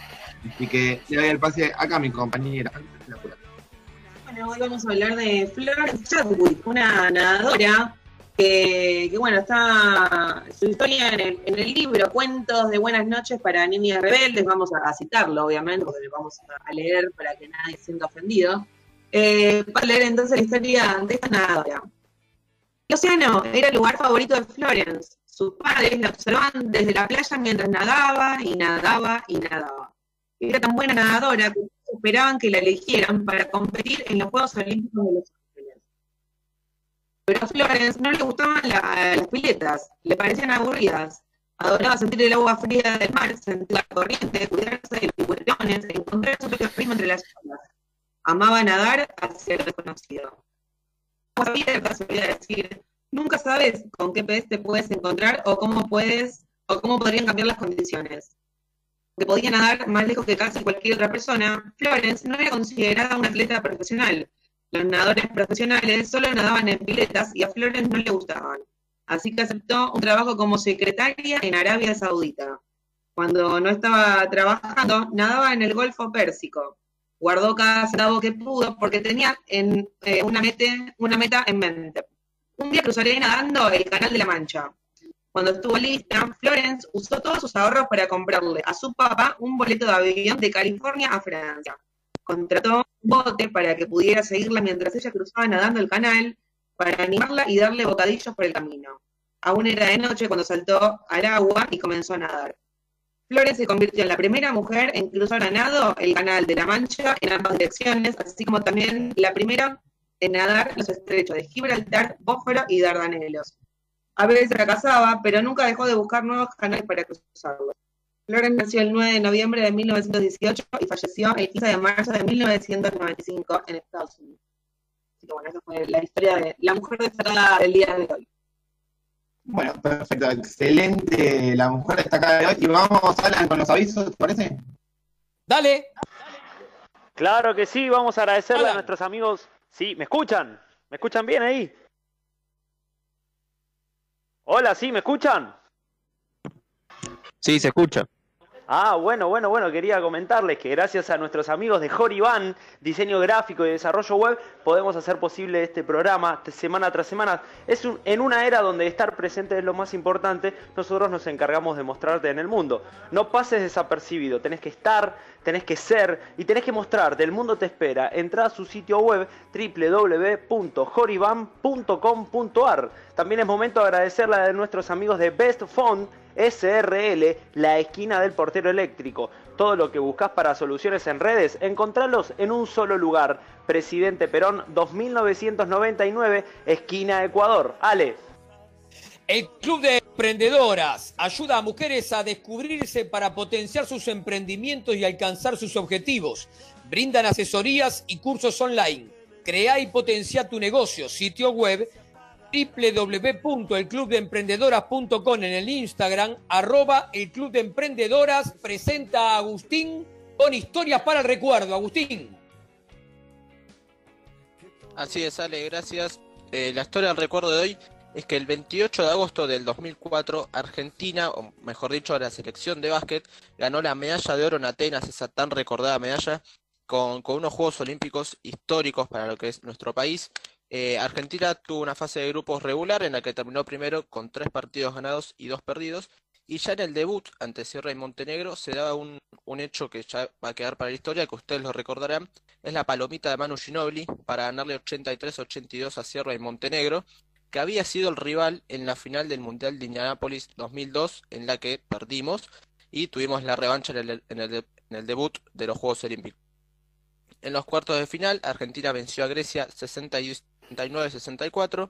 Así que le doy el pase acá a mi compañera. Bueno, hoy vamos a hablar de Florence Chadwick, una nadadora que, bueno, está su historia en el, libro Cuentos de Buenas noches para Niñas Rebeldes, vamos a, citarlo, obviamente, porque vamos a leer para que nadie se sienta ofendido. Eh, para leer entonces la historia de esta nadadora. El océano era el lugar favorito de Florence. Sus padres la observaban desde la playa mientras nadaba y nadaba y nadaba. Era tan buena nadadora que esperaban que la eligieran para competir en los Juegos Olímpicos de Los Ángeles. Pero a Florence no le gustaban la- las piletas, le parecían aburridas. Adoraba sentir el agua fría del mar, sentir la corriente, cuidarse de los tiburones, encontrar su propio ritmo entre las olas. Amaba nadar hacia lo desconocido. Aguas abiertas, solía decir, nunca sabes con qué pez te puedes encontrar o cómo puedes o cómo podrían cambiar las condiciones. Que podía nadar más lejos que casi cualquier otra persona, Florence no era considerada una atleta profesional. Los nadadores profesionales solo nadaban en piletas y a Florence no le gustaban. Así que aceptó un trabajo como secretaria en Arabia Saudita. Cuando no estaba trabajando, nadaba en el Golfo Pérsico. Guardó cada centavo que pudo porque tenía en, eh, una, mete- una meta en mente. Un día cruzaré nadando el Canal de la Mancha. Cuando estuvo lista, Florence usó todos sus ahorros para comprarle a su papá un boleto de avión de California a Francia. Contrató un bote para que pudiera seguirla mientras ella cruzaba nadando el canal para animarla y darle bocadillos por el camino. Aún era de noche cuando saltó al agua y comenzó a nadar. Flores se convirtió en la primera mujer en cruzar a nado el canal de la Mancha en ambas direcciones, así como también la primera en nadar los estrechos de Gibraltar, Bósforo y Dardanelos. A veces fracasaba, pero nunca dejó de buscar nuevos canales para cruzarlos. Flores nació el 9 de noviembre de 1918 y falleció el 15 de marzo de 1995 en Estados Unidos. Así que bueno, esa fue la historia de la mujer destacada del día de hoy. Bueno, perfecto, excelente la mujer destacada de hoy. Y vamos, Alan, con los avisos, ¿te parece? Dale. Claro que sí, vamos a agradecerle Hola. a nuestros amigos. Sí, ¿me escuchan? ¿Me escuchan bien ahí? Hola, ¿sí? ¿Me escuchan? Sí, se escucha. Ah, bueno, bueno, bueno, quería comentarles que gracias a nuestros amigos de Joriban, diseño gráfico y desarrollo web, podemos hacer posible este programa semana tras semana. Es un- en una era donde estar presente es lo más importante, nosotros nos encargamos de mostrarte en el mundo. No pases desapercibido, tenés que estar, tenés que ser y tenés que mostrarte. El mundo te espera. Entra a su sitio web www.joriban.com.ar. También es momento de agradecerle a nuestros amigos de Best Phone SRL, la esquina del portero eléctrico. Todo lo que buscas para soluciones en redes, encontralos en un solo lugar. Presidente Perón 2999, esquina Ecuador. Ale. El Club de Emprendedoras ayuda a mujeres a descubrirse para potenciar sus emprendimientos y alcanzar sus objetivos. Brindan asesorías y cursos online. Crea y potencia tu negocio. Sitio web www.elclubdeemprendedoras.com en el Instagram, arroba el Club de Emprendedoras, presenta a Agustín con historias para el recuerdo. Agustín. Así es, Ale, gracias. Eh, la historia del recuerdo de hoy es que el 28 de agosto del 2004, Argentina, o mejor dicho, la selección de básquet, ganó la medalla de oro en Atenas, esa tan recordada medalla, con, con unos Juegos Olímpicos históricos para lo que es nuestro país. Eh, Argentina tuvo una fase de grupos regular en la que terminó primero con tres partidos ganados y dos perdidos. Y ya en el debut ante Sierra y Montenegro se daba un, un hecho que ya va a quedar para la historia, que ustedes lo recordarán, es la palomita de Manu Ginobili para ganarle 83-82 a Sierra y Montenegro, que había sido el rival en la final del Mundial de Indianápolis 2002, en la que perdimos y tuvimos la revancha en el, en el en el debut de los Juegos Olímpicos. En los cuartos de final, Argentina venció a Grecia 69-64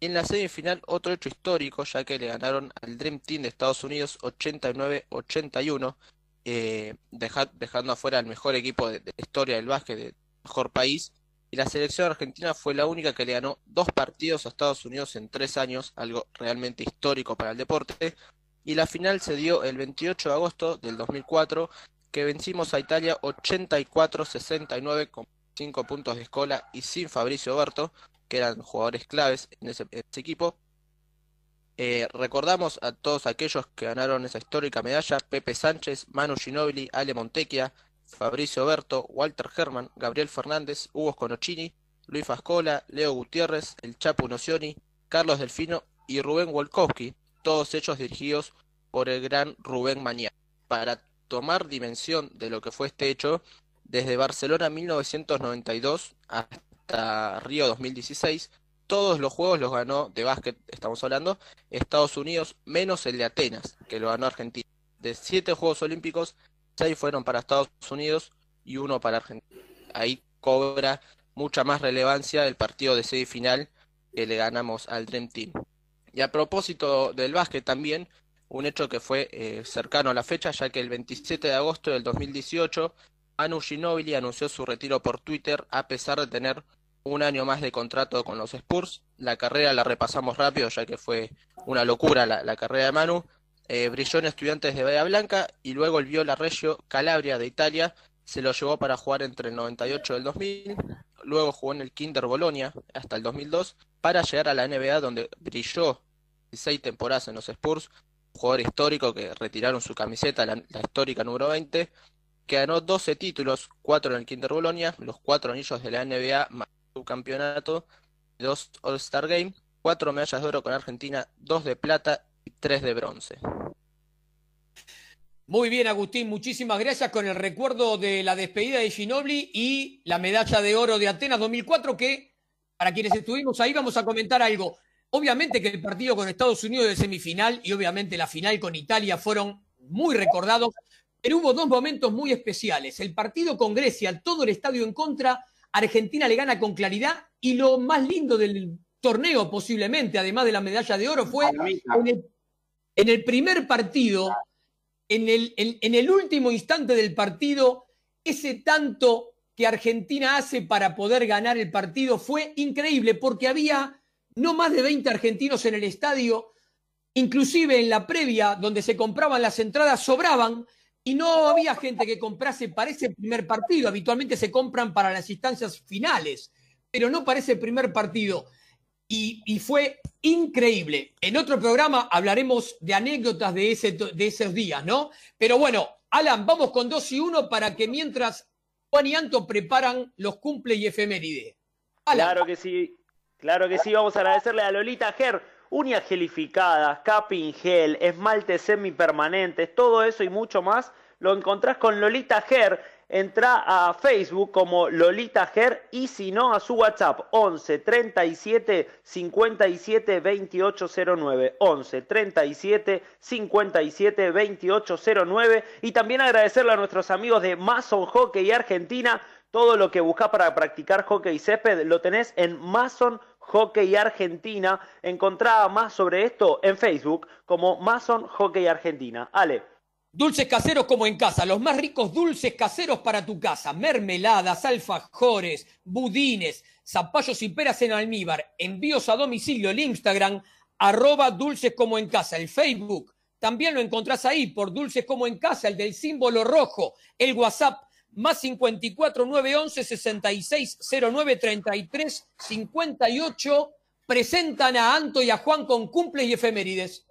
y en la semifinal otro hecho histórico, ya que le ganaron al Dream Team de Estados Unidos 89-81, eh, deja- dejando afuera al mejor equipo de, de historia del básquet, del mejor país. Y la selección argentina fue la única que le ganó dos partidos a Estados Unidos en tres años, algo realmente histórico para el deporte. Y la final se dio el 28 de agosto del 2004, que vencimos a Italia 84-69 con 5 puntos de escola y sin Fabricio Berto, que eran jugadores claves en ese, equipo. Eh, recordamos a todos aquellos que ganaron esa histórica medalla, Pepe Sánchez, Manu Ginóbili, Ale Montecchia, Fabricio Berto, Walter Herman, Gabriel Fernández, Hugo Conocini, Luis Fascola, Leo Gutiérrez, el Chapo Nocioni, Carlos Delfino y Rubén Wolkowski, todos ellos dirigidos por el gran Rubén Mañá. Para tomar dimensión de lo que fue este hecho, desde Barcelona 1992 hasta Río 2016, todos los juegos los ganó de básquet, estamos hablando, Estados Unidos, menos el de Atenas, que lo ganó Argentina. De siete Juegos Olímpicos, seis fueron para Estados Unidos, y uno para Argentina. Ahí cobra mucha más relevancia el partido de semifinal que le ganamos al Dream Team. Y a propósito del básquet también, un hecho que fue eh, cercano a la fecha, ya que el 27 de agosto del 2018, Manu Ginobili anunció su retiro por Twitter a pesar de tener un año más de contrato con los Spurs. La carrera la repasamos rápido, ya que fue una locura la, carrera de Manu. Eh, brilló en Estudiantes de Bahía Blanca y luego el Viola Reggio Calabria de Italia se lo llevó para jugar entre el 98 y el 2000. Luego jugó en el Kinder Bolonia hasta el 2002 para llegar a la NBA donde brilló 16 temporadas en los Spurs, jugador histórico que retiraron su camiseta, la, la histórica número 20, que ganó 12 títulos, 4 en el Kinder Bolonia, los 4 anillos de la NBA más su campeonato, 2 All-Star Game, 4 medallas de oro con Argentina, 2 de plata y 3 de bronce. Muy bien, Agustín, muchísimas gracias con el recuerdo de la despedida de Ginobili y la medalla de oro de Atenas 2004, que para quienes estuvimos ahí vamos a comentar algo. Obviamente que el partido con Estados Unidos de semifinal y obviamente la final con Italia fueron muy recordados, pero hubo dos momentos muy especiales. El partido con Grecia, todo el estadio en contra, Argentina le gana con claridad y lo más lindo del torneo posiblemente, además de la medalla de oro, fue en el, en el primer partido en el, en, en el último instante del partido, ese tanto que Argentina hace para poder ganar el partido fue increíble porque había no más de 20 argentinos en el estadio, inclusive en la previa donde se compraban las entradas sobraban y no había gente que comprase para ese primer partido, habitualmente se compran para las instancias finales, pero no para ese primer partido. Y, fue increíble. En otro programa hablaremos de anécdotas de, ese, de esos días, ¿no? Pero bueno, Alan, vamos con dos y uno para que mientras Juan y Anto preparan los cumple y efeméride. Alan. Claro que sí, claro que sí. Vamos a agradecerle a Lolita Ger, uñas gelificadas, capping gel, esmaltes semipermanentes, todo eso y mucho más lo encontrás con Lolita Ger. Entra a Facebook como Lolita Ger y si no a su WhatsApp 11 37 57 2809 11 37 57 2809 y también agradecerle a nuestros amigos de Mason Hockey Argentina. Todo lo que buscas para practicar hockey césped lo tenés en Mason Hockey Argentina encontrá más sobre esto en Facebook como Mason Hockey Argentina. Ale. Dulces caseros como en casa, los más ricos dulces caseros para tu casa, mermeladas, alfajores, budines, zapallos y peras en almíbar, envíos a domicilio, el Instagram, arroba dulces como en casa, el Facebook, también lo encontrás ahí por dulces como en casa, el del símbolo rojo, el WhatsApp, más 54 911 66 09 33 58, presentan a Anto y a Juan con cumples y efemérides.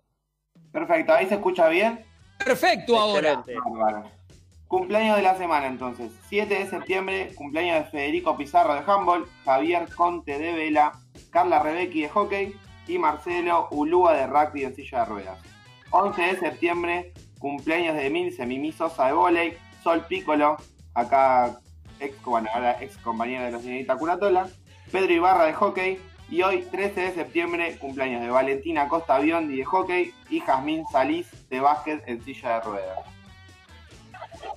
Perfecto, ahí se escucha bien. Perfecto ahora. Cumpleaños de la semana entonces. 7 de septiembre, cumpleaños de Federico Pizarro de handball, Javier Conte de vela, Carla Rebecki de hockey y Marcelo Ulúa de rugby en silla de ruedas. 11 de septiembre, cumpleaños de Milce Mimi Sosa de volei, Sol Piccolo, acá ex, bueno, ahora ex compañera de los señorita Curatola, Pedro Ibarra de hockey, y hoy, 13 de septiembre, cumpleaños de Valentina Costa Biondi de hockey y Jazmín Salís de básquet en silla de ruedas.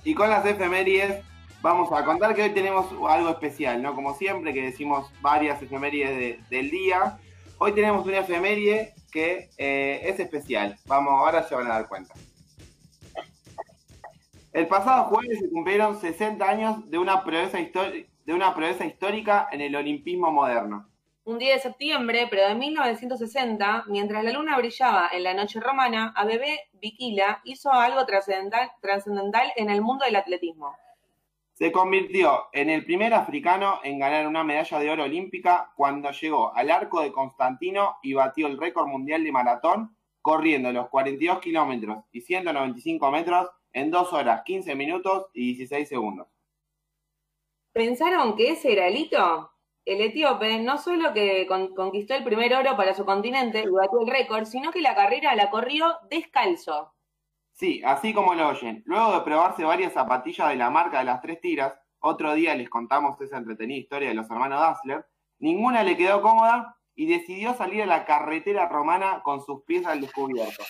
Y con las efemérides vamos a contar que hoy tenemos algo especial, ¿no? Como siempre, que decimos varias efemérides de, del día. Hoy tenemos una efeméride que eh, es especial. Vamos, ahora se van a dar cuenta. El pasado jueves se cumplieron 60 años de una proeza, de una proeza histórica en el olimpismo moderno un día de septiembre, pero de 1960, mientras la luna brillaba en la noche romana, a Bebé Viquila hizo algo trascendental, trascendental en el mundo del atletismo. Se convirtió en el primer africano en ganar una medalla de oro olímpica cuando llegó al arco de Constantino y batió el récord mundial de maratón corriendo los 42 kilómetros y 195 metros en 2 horas 15 minutos y 16 segundos. ¿Pensaron que ese era el hito? el etíope no solo que conquistó el primer oro para su continente y batió el récord, sino que la carrera la corrió descalzo. Sí, así como lo oyen. Luego de probarse varias zapatillas de la marca de las tres tiras, otro día les contamos esa entretenida historia de los hermanos Dassler, ninguna le quedó cómoda y decidió salir a la carretera romana con sus pies al descubierto.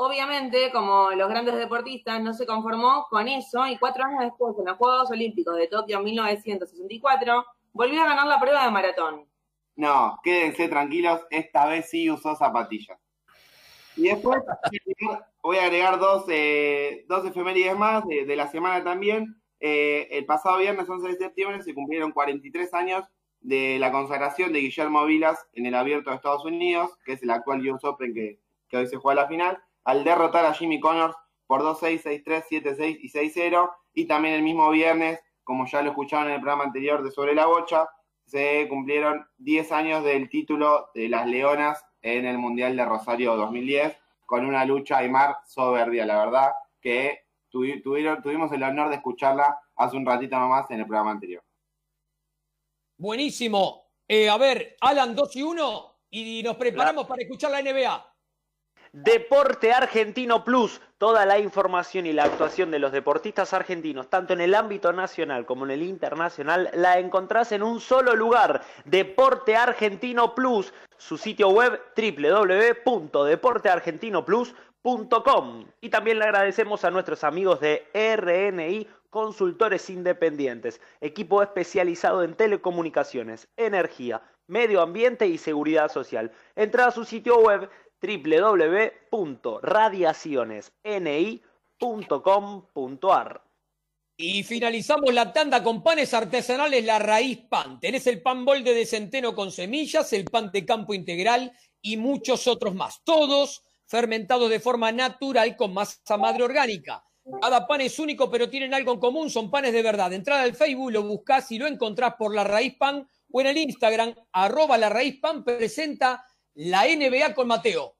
Obviamente, como los grandes deportistas, no se conformó con eso y cuatro años después, en los Juegos Olímpicos de Tokio 1964, volvió a ganar la prueba de maratón. No, quédense tranquilos, esta vez sí usó zapatillas. Y después voy a agregar dos, eh, dos efemérides más de, la semana también. Eh, el pasado viernes 11 de septiembre se cumplieron 43 años de la consagración de Guillermo Vilas en el Abierto de Estados Unidos, que es el actual US Open que, que hoy se juega la final, al derrotar a Jimmy Connors por 2-6, 6-3, 7-6 y 6-0. Y también el mismo viernes, como ya lo escucharon en el programa anterior de Sobre la Bocha, se cumplieron 10 años del título de las Leonas en el Mundial de Rosario 2010, con una lucha Aymar soberbia, la verdad, que tuvi- tuvieron, tuvimos el honor de escucharla hace un ratito nomás en el programa anterior. Buenísimo. Eh, a ver, Alan, 2 y 1 y nos preparamos para escuchar la NBA. Deporte Argentino Plus, toda la información y la actuación de los deportistas argentinos, tanto en el ámbito nacional como en el internacional, la encontrás en un solo lugar, Deporte Argentino Plus, su sitio web www.deporteargentinoplus.com. Y también le agradecemos a nuestros amigos de RNI Consultores Independientes, equipo especializado en telecomunicaciones, energía, medio ambiente y seguridad social. Entra a su sitio web www.radiacionesni.com.ar. Y finalizamos la tanda con panes artesanales La Raíz Pan. Tenés el pan molde de centeno con semillas, el pan de campo integral y muchos otros más. Todos fermentados de forma natural con masa madre orgánica. Cada pan es único, pero tienen algo en común, son panes de verdad. Entrada al Facebook, lo buscás y lo encontrás por La Raíz Pan o en el Instagram, arroba La Raíz Pan, presenta la NBA con Mateo.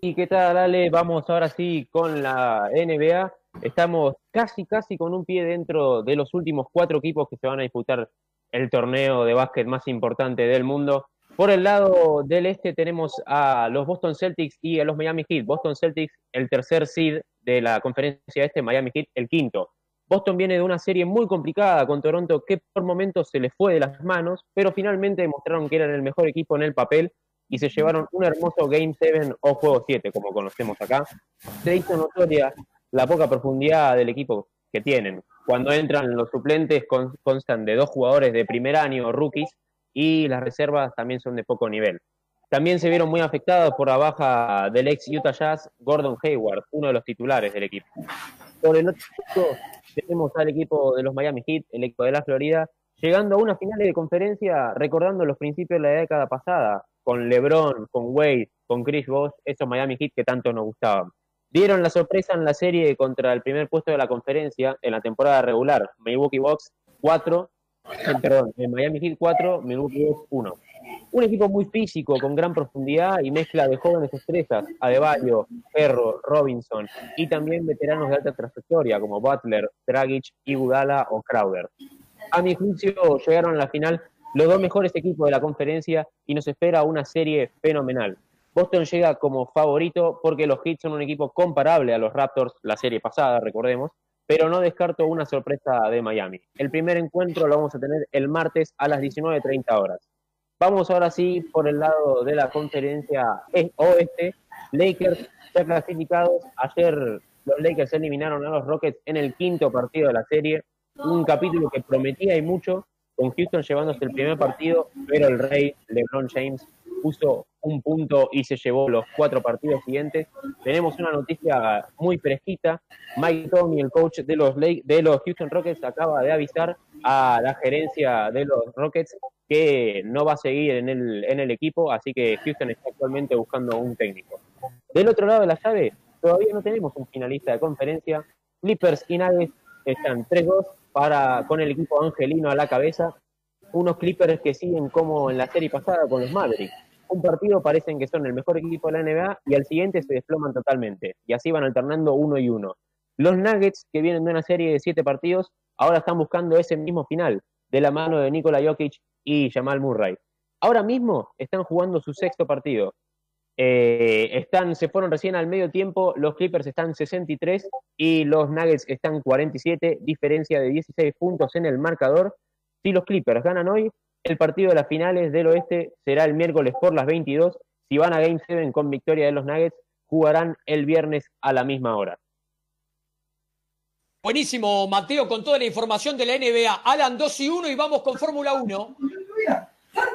¿Y qué tal, Ale? Vamos ahora sí con la NBA. Estamos casi, casi con un pie dentro de los últimos cuatro equipos que se van a disputar el torneo de básquet más importante del mundo. Por el lado del este tenemos a los Boston Celtics y a los Miami Heat. Boston Celtics, el tercer seed de la conferencia este, Miami Heat, el quinto. Boston viene de una serie muy complicada con Toronto que por momentos se les fue de las manos, pero finalmente demostraron que eran el mejor equipo en el papel y se llevaron un hermoso Game 7 o Juego 7, como conocemos acá. Se hizo notoria la poca profundidad del equipo que tienen. Cuando entran los suplentes con- constan de dos jugadores de primer año, rookies, y las reservas también son de poco nivel. También se vieron muy afectados por la baja del ex Utah Jazz, Gordon Hayward, uno de los titulares del equipo. Por el otro tenemos al equipo de los Miami Heat, el equipo de la Florida, llegando a una final de conferencia recordando los principios de la década pasada, con LeBron, con Wade, con Chris Bosh, esos Miami Heat que tanto nos gustaban. Dieron la sorpresa en la serie contra el primer puesto de la conferencia en la temporada regular, Milwaukee Bucks 4, eh, perdón, en Miami Heat 4, Milwaukee Bucks 1. Un equipo muy físico, con gran profundidad y mezcla de jóvenes estrellas, Adebayo, Ferro, Robinson y también veteranos de alta trayectoria como Butler, Dragic, Iguodala o Crowder. A mi juicio llegaron a la final los dos mejores equipos de la conferencia y nos espera una serie fenomenal. Boston llega como favorito porque los Heat son un equipo comparable a los Raptors la serie pasada, recordemos, pero no descarto una sorpresa de Miami. El primer encuentro lo vamos a tener el martes a las 19.30 horas. Vamos ahora sí por el lado de la conferencia oeste. Lakers ya clasificados. Ayer los Lakers eliminaron a los Rockets en el quinto partido de la serie. Un capítulo que prometía y mucho, con Houston llevándose el primer partido, pero el rey LeBron James puso un punto y se llevó los cuatro partidos siguientes. Tenemos una noticia muy fresquita. Mike Tomey, el coach de los, de los Houston Rockets, acaba de avisar a la gerencia de los Rockets que no va a seguir en el, en el equipo, así que Houston está actualmente buscando un técnico. Del otro lado de la llave, todavía no tenemos un finalista de conferencia. Clippers y Nuggets están 3-2 para, con el equipo angelino a la cabeza. Unos Clippers que siguen como en la serie pasada con los Mavericks. Un partido parecen que son el mejor equipo de la NBA y al siguiente se desploman totalmente. Y así van alternando uno y uno. Los Nuggets, que vienen de una serie de siete partidos, ahora están buscando ese mismo final, de la mano de Nikola Jokic y Jamal Murray. Ahora mismo están jugando su sexto partido. Eh, están, se fueron recién al medio tiempo, los Clippers están 63 y los Nuggets están 47, diferencia de 16 puntos en el marcador. Si los Clippers ganan hoy, el partido de las finales del oeste será el miércoles por las 22. Si van a Game 7 con victoria de los Nuggets, jugarán el viernes a la misma hora. Buenísimo, Mateo, con toda la información de la NBA. Alan 2 y 1 y vamos con Fórmula 1.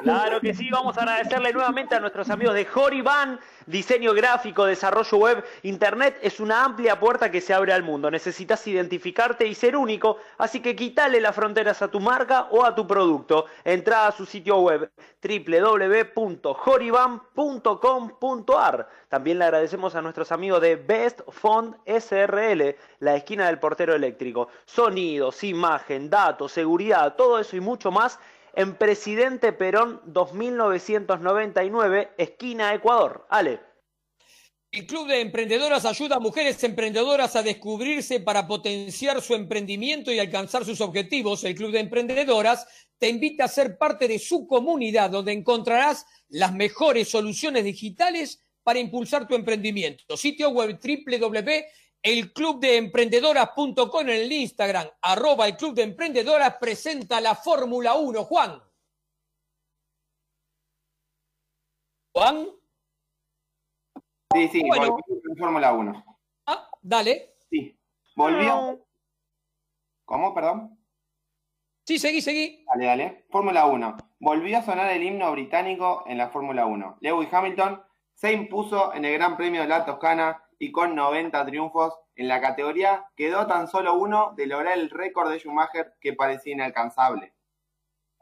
Claro que sí, vamos a agradecerle nuevamente a nuestros amigos de Horiban, diseño gráfico, desarrollo web, internet es una amplia puerta que se abre al mundo. Necesitas identificarte y ser único, así que quítale las fronteras a tu marca o a tu producto. Entra a su sitio web www.horiban.com.ar. También le agradecemos a nuestros amigos de Best Fund SRL, la esquina del portero eléctrico. Sonidos, imagen, datos, seguridad, todo eso y mucho más en Presidente Perón 2999, esquina Ecuador. Ale. El Club de Emprendedoras ayuda a mujeres emprendedoras a descubrirse para potenciar su emprendimiento y alcanzar sus objetivos. El Club de Emprendedoras te invita a ser parte de su comunidad, donde encontrarás las mejores soluciones digitales para impulsar tu emprendimiento. Sitio web www.elclubdeemprendedoras.com en el Instagram, arroba el Club de Emprendedoras, presenta la Fórmula 1. Juan. Juan. Sí, sí, Bueno. volvió en Fórmula 1. Ah, dale. Sí. Volvió. ¿Cómo, perdón? Sí, seguí, seguí. Dale, dale. Fórmula 1. Volvió a sonar el himno británico en la Fórmula 1. Lewis Hamilton se impuso en el Gran Premio de la Toscana y con 90 triunfos en la categoría quedó tan solo uno de lograr el récord de Schumacher que parecía inalcanzable.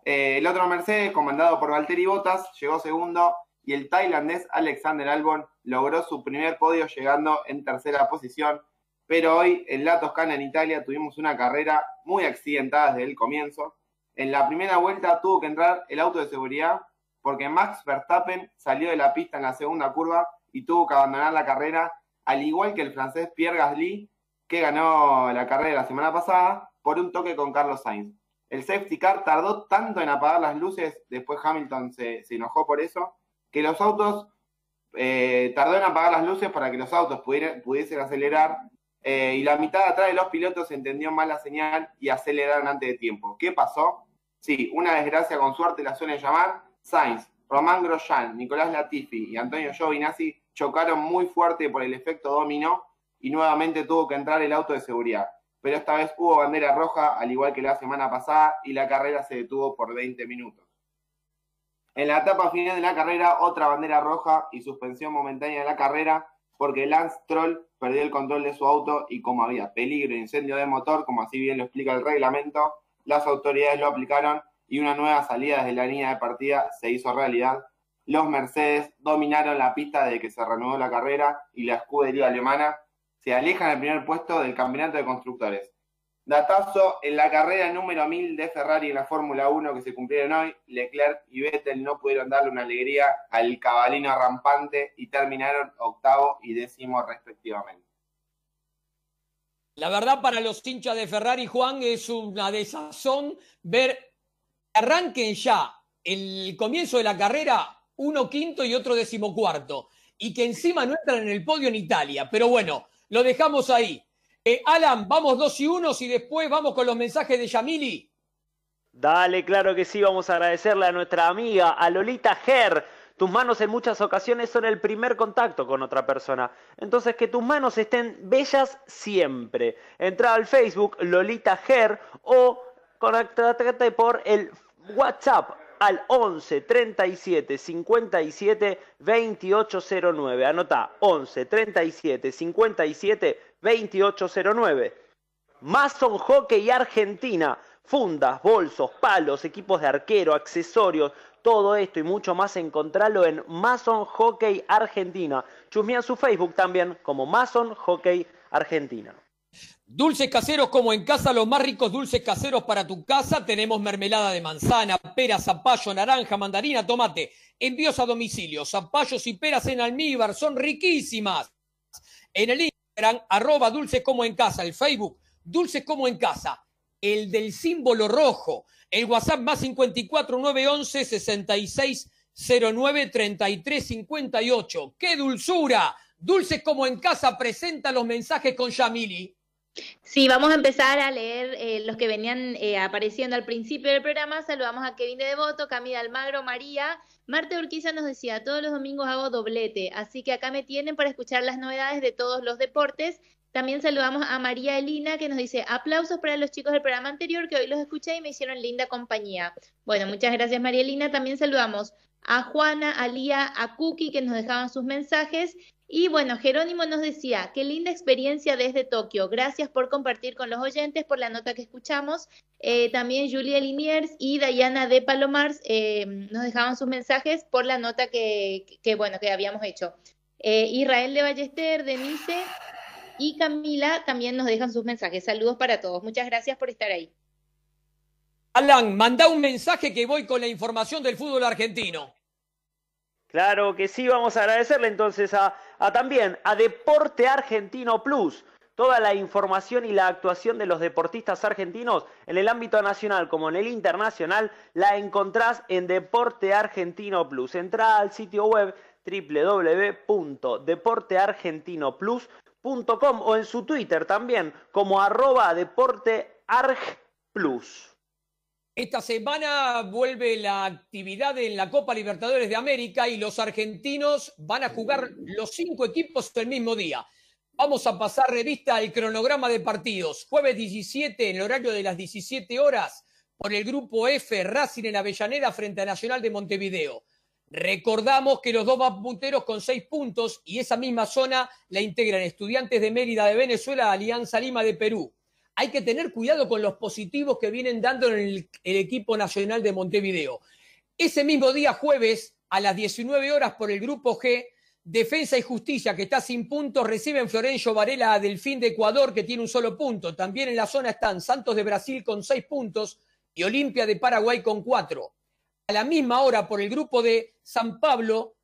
Eh, el otro Mercedes, comandado por Valtteri Bottas, llegó segundo y el tailandés Alexander Albon logró su primer podio llegando en tercera posición. Pero hoy en la Toscana, en Italia, tuvimos una carrera muy accidentada desde el comienzo. En la primera vuelta tuvo que entrar el auto de seguridad porque Max Verstappen salió de la pista en la segunda curva y tuvo que abandonar la carrera, al igual que el francés Pierre Gasly, que ganó la carrera la semana pasada por un toque con Carlos Sainz. El safety car tardó tanto en apagar las luces, después Hamilton se, enojó por eso, que los autos eh, tardó en apagar las luces para que los autos pudieran- pudiesen acelerar eh, y la mitad de atrás de los pilotos entendió mal la señal y aceleraron antes de tiempo. ¿Qué pasó? Sí, una desgracia con suerte la suelen llamar. Sainz, Román Grosjean, Nicolás Latifi y Antonio Giovinazzi chocaron muy fuerte por el efecto dominó y nuevamente tuvo que entrar el auto de seguridad. Pero esta vez hubo bandera roja, al igual que la semana pasada, y la carrera se detuvo por 20 minutos. En la etapa final de la carrera, otra bandera roja y suspensión momentánea de la carrera, porque Lance Troll perdió el control de su auto y como había peligro de incendio de motor, como así bien lo explica el reglamento, las autoridades lo aplicaron y una nueva salida desde la línea de partida se hizo realidad. Los Mercedes dominaron la pista desde que se reanudó la carrera y la escudería alemana se aleja en el primer puesto del campeonato de constructores. Datazo, en la carrera número 1000 de Ferrari en la Fórmula 1 que se cumplieron hoy, Leclerc y Vettel no pudieron darle una alegría al cabalino rampante y terminaron octavo y décimo respectivamente. La verdad, para los hinchas de Ferrari, Juan, es una desazón ver que arranquen ya el comienzo de la carrera uno quinto y otro decimocuarto, y que encima no entran en el podio en Italia. Pero bueno, lo dejamos ahí. Eh, Alan, vamos dos y unos y después vamos con los mensajes de Yamili. Dale, claro que sí, vamos a agradecerle a nuestra amiga, a Lolita Ger. Tus manos en muchas ocasiones son el primer contacto con otra persona. Entonces, que tus manos estén bellas siempre. Entra al Facebook Lolita Ger o contactate por el WhatsApp al 11 37 57 2809. Anota 11 37 57 2809. Mason Hockey Argentina. Fundas, bolsos, palos, equipos de arquero, accesorios, todo esto y mucho más encontralo en Mason Hockey Argentina. Chusmea su Facebook también como Mason Hockey Argentina. Dulces caseros como en casa, los más ricos dulces caseros para tu casa. Tenemos mermelada de manzana, pera, zapallo, naranja, mandarina, tomate. Envíos a domicilio, zapallos y peras en almíbar, son riquísimas. En el Instagram, arroba dulces como en casa. El Facebook, dulces como en casa. El del símbolo rojo. El WhatsApp más 54 911 66 09 33 58. ¡Qué dulzura! Dulces como en casa presenta los mensajes con Yamili. Sí, vamos a empezar a leer eh, los que venían eh, apareciendo al principio del programa. Saludamos a Kevin de Devoto, Camila Almagro, María. Marte Urquiza nos decía, todos los domingos hago doblete, así que acá me tienen para escuchar las novedades de todos los deportes. También saludamos a María Elina que nos dice, aplausos para los chicos del programa anterior que hoy los escuché y me hicieron linda compañía. Bueno, muchas gracias María Elina. También saludamos a Juana, a Lía, a Cookie que nos dejaban sus mensajes y bueno, Jerónimo nos decía, qué linda experiencia desde Tokio. Gracias por compartir con los oyentes, por la nota que escuchamos. Eh, también Julia Liniers y Dayana de Palomars eh, nos dejaban sus mensajes por la nota que, bueno, que habíamos hecho. Eh, Israel de Ballester, Denise y Camila también nos dejan sus mensajes. Saludos para todos. Muchas gracias por estar ahí. Alan, manda un mensaje que voy con la información del fútbol argentino. Claro que sí, vamos a agradecerle entonces a, también a Deporte Argentino Plus. Toda la información y la actuación de los deportistas argentinos en el ámbito nacional como en el internacional la encontrás en Deporte Argentino Plus. Entra al sitio web www.deporteargentinoplus.com o en su Twitter también como arroba deporteargplus. Esta semana vuelve la actividad en la Copa Libertadores de América y los argentinos van a jugar los cinco equipos el mismo día. Vamos a pasar revista al cronograma de partidos. Jueves 17 en el horario de las 17 horas por el grupo F Racing en Avellaneda frente a Nacional de Montevideo. Recordamos que los dos van punteros con seis puntos y esa misma zona la integran Estudiantes de Mérida de Venezuela, Alianza Lima de Perú hay que tener cuidado con los positivos que vienen dando en el, equipo nacional de Montevideo. Ese mismo día, jueves, a las 19 horas por el grupo G, Defensa y Justicia, que está sin puntos, reciben Florencio Varela a Delfín de Ecuador, que tiene un solo punto. También en la zona están Santos de Brasil con seis puntos y Olimpia de Paraguay con cuatro. A la misma hora, por el grupo de San Pablo,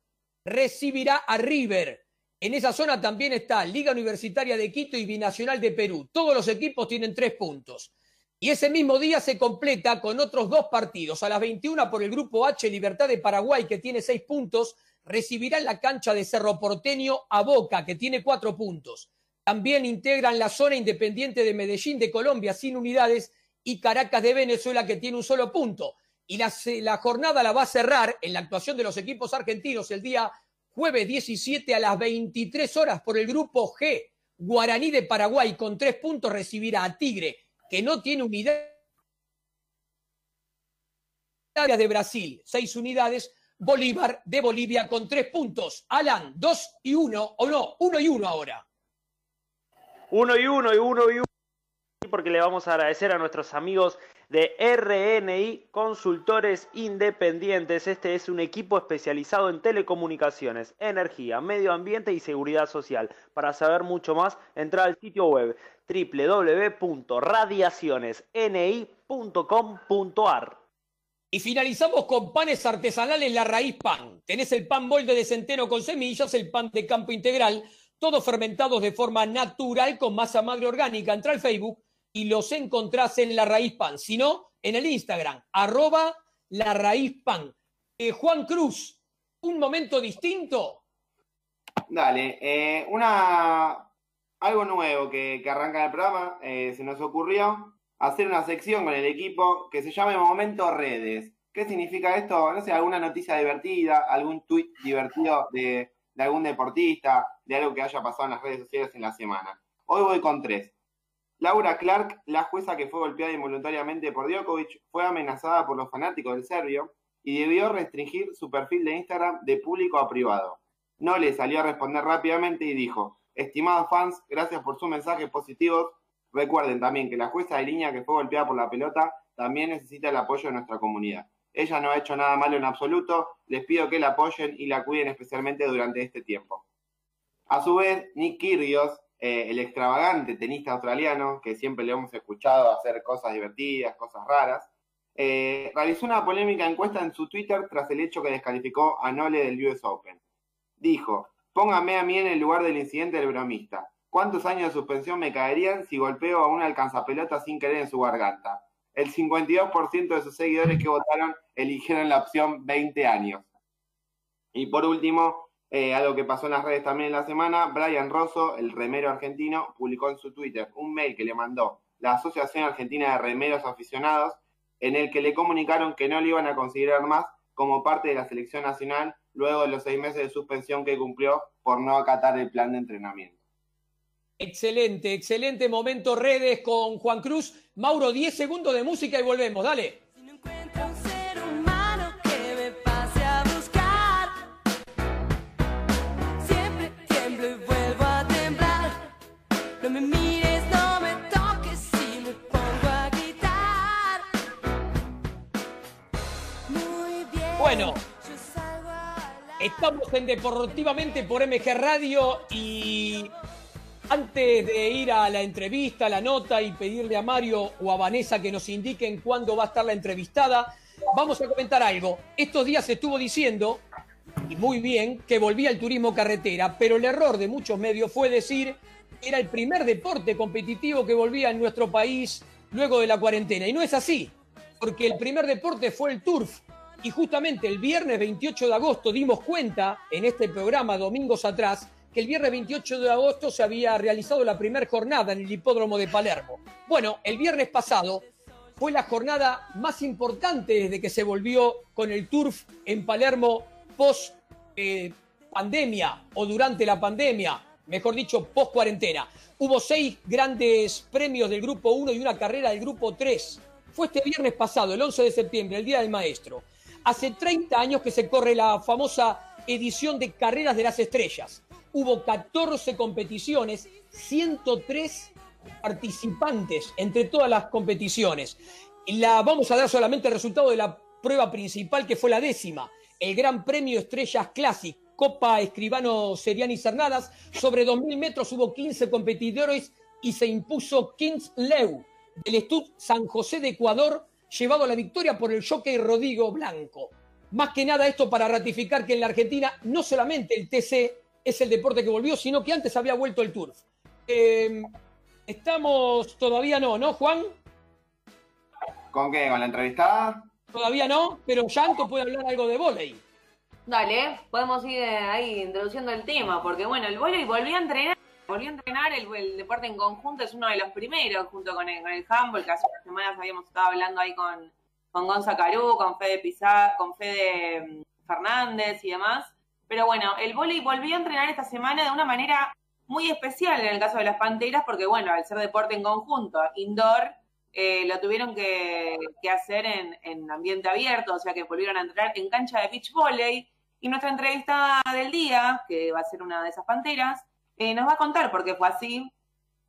recibirá a River. En esa zona también está Liga Universitaria de Quito y Binacional de Perú. Todos los equipos tienen tres puntos. Y ese mismo día se completa con otros dos partidos. A las 21 por el Grupo H, Libertad de Paraguay, que tiene seis puntos, recibirá en la cancha de Cerro Porteño a Boca, que tiene cuatro puntos. También integran la zona independiente de Medellín de Colombia, sin unidades, y Caracas de Venezuela, que tiene un solo punto. Y la, la jornada la va a cerrar en la actuación de los equipos argentinos el día jueves 17 a las 23 horas por el grupo G. Guaraní de Paraguay con tres puntos recibirá a Tigre, que no tiene unidad de Brasil, seis unidades. Bolívar de Bolivia con tres puntos. Alan, dos y uno, o no, uno y uno ahora. Uno y uno y uno y uno. Porque le vamos a agradecer a nuestros amigos de RNI Consultores Independientes. Este es un equipo especializado en telecomunicaciones, energía, medio ambiente y seguridad social. Para saber mucho más, entra al sitio web www.radiacionesni.com.ar. Y finalizamos con panes artesanales La Raíz Pan. Tenés el pan molde de centeno con semillas, el pan de campo integral, todos fermentados de forma natural con masa madre orgánica. Entra al Facebook y los encontrás en La Raíz Pan. Si no, en el Instagram, arroba La Raíz Pan. Eh, Juan Cruz, un momento distinto. Dale, eh, una algo nuevo que, arranca el programa, eh, se nos ocurrió hacer una sección con el equipo que se llame Momento Redes. ¿Qué significa esto? No sé, alguna noticia divertida, algún tuit divertido de algún deportista, de algo que haya pasado en las redes sociales en la semana. Hoy voy con tres. Laura Clark, la jueza que fue golpeada involuntariamente por Djokovic, fue amenazada por los fanáticos del serbio y debió restringir su perfil de Instagram de público a privado. No le salió a responder rápidamente y dijo, estimados fans, gracias por sus mensajes positivos. Recuerden también que la jueza de línea que fue golpeada por la pelota también necesita el apoyo de nuestra comunidad. Ella no ha hecho nada malo en absoluto, les pido que la apoyen y la cuiden especialmente durante este tiempo. A su vez, Nick Kyrgios, eh, el extravagante tenista australiano, que siempre le hemos escuchado hacer cosas divertidas, cosas raras, eh, realizó una polémica encuesta en su Twitter tras el hecho que descalificó a Nole del US Open. Dijo, póngame a mí en el lugar del incidente del bromista. ¿Cuántos años de suspensión me caerían si golpeo a una alcanzapelota sin querer en su garganta? El 52% de sus seguidores que votaron eligieron la opción 20 años. Y por último, Eh, algo que pasó en las redes también en la semana, Brian Rosso, el remero argentino, publicó en su Twitter un mail que le mandó la Asociación Argentina de Remeros Aficionados, en el que le comunicaron que no le iban a considerar más como parte de la selección nacional luego de los seis meses de suspensión que cumplió por no acatar el plan de entrenamiento. Excelente, excelente momento redes con Juan Cruz. Mauro, 10 segundos de música y volvemos, dale. Estamos en Deportivamente por MG Radio y antes de ir a la entrevista, a la nota y pedirle a Mario o a Vanessa que nos indiquen cuándo va a estar la entrevistada, vamos a comentar algo. Estos días se estuvo diciendo, y muy bien, que volvía el turismo carretera, pero el error de muchos medios fue decir que era el primer deporte competitivo que volvía en nuestro país luego de la cuarentena. Y no es así, porque el primer deporte fue el turf. Y justamente el viernes 28 de agosto dimos cuenta en este programa domingos atrás que el viernes 28 de agosto se había realizado la primera jornada en el hipódromo de Palermo. Bueno, el viernes pasado fue la jornada más importante desde que se volvió con el turf en Palermo post eh, pandemia o durante la pandemia, mejor dicho, post cuarentena. Hubo seis grandes premios del grupo 1 y una carrera del grupo 3. Fue este viernes pasado, el 11 de septiembre, el Día del Maestro. Hace 30 años que se corre la famosa edición de Carreras de las Estrellas. Hubo 14 competiciones, 103 participantes entre todas las competiciones. La, vamos a dar solamente el resultado de la prueba principal, que fue la décima, el Gran Premio Estrellas Classic, Copa Escribano Seriani Cernadas. Sobre 2.000 metros hubo 15 competidores y se impuso Kings Leu del Estud San José de Ecuador, llevado a la victoria por el jockey Rodrigo Blanco. Más que nada esto para ratificar que en la Argentina no solamente el TC es el deporte que volvió, sino que antes había vuelto el turf. Eh, estamos, todavía no, ¿no, Juan? ¿Con qué? ¿Con la entrevistada? Todavía no, pero Yanto puede hablar algo de volei. Dale, podemos ir eh, ahí introduciendo el tema, porque bueno, el volei volvió a entrenar, volvió a entrenar, el, deporte en conjunto es uno de los primeros, junto con el, con el handball, que hace unas semanas habíamos estado hablando ahí con, con Gonza Carú, con Fede Pizá, con Fede mm, Fernández y demás. Pero bueno, el volei volvió a entrenar esta semana de una manera muy especial en el caso de las Panteras, porque bueno, al ser deporte en conjunto, indoor, eh, lo tuvieron que, hacer en, en, ambiente abierto, o sea que volvieron a entrenar en cancha de beach volley. Y nuestra entrevistada del día, que va a ser una de esas Panteras, eh, nos va a contar por qué fue así.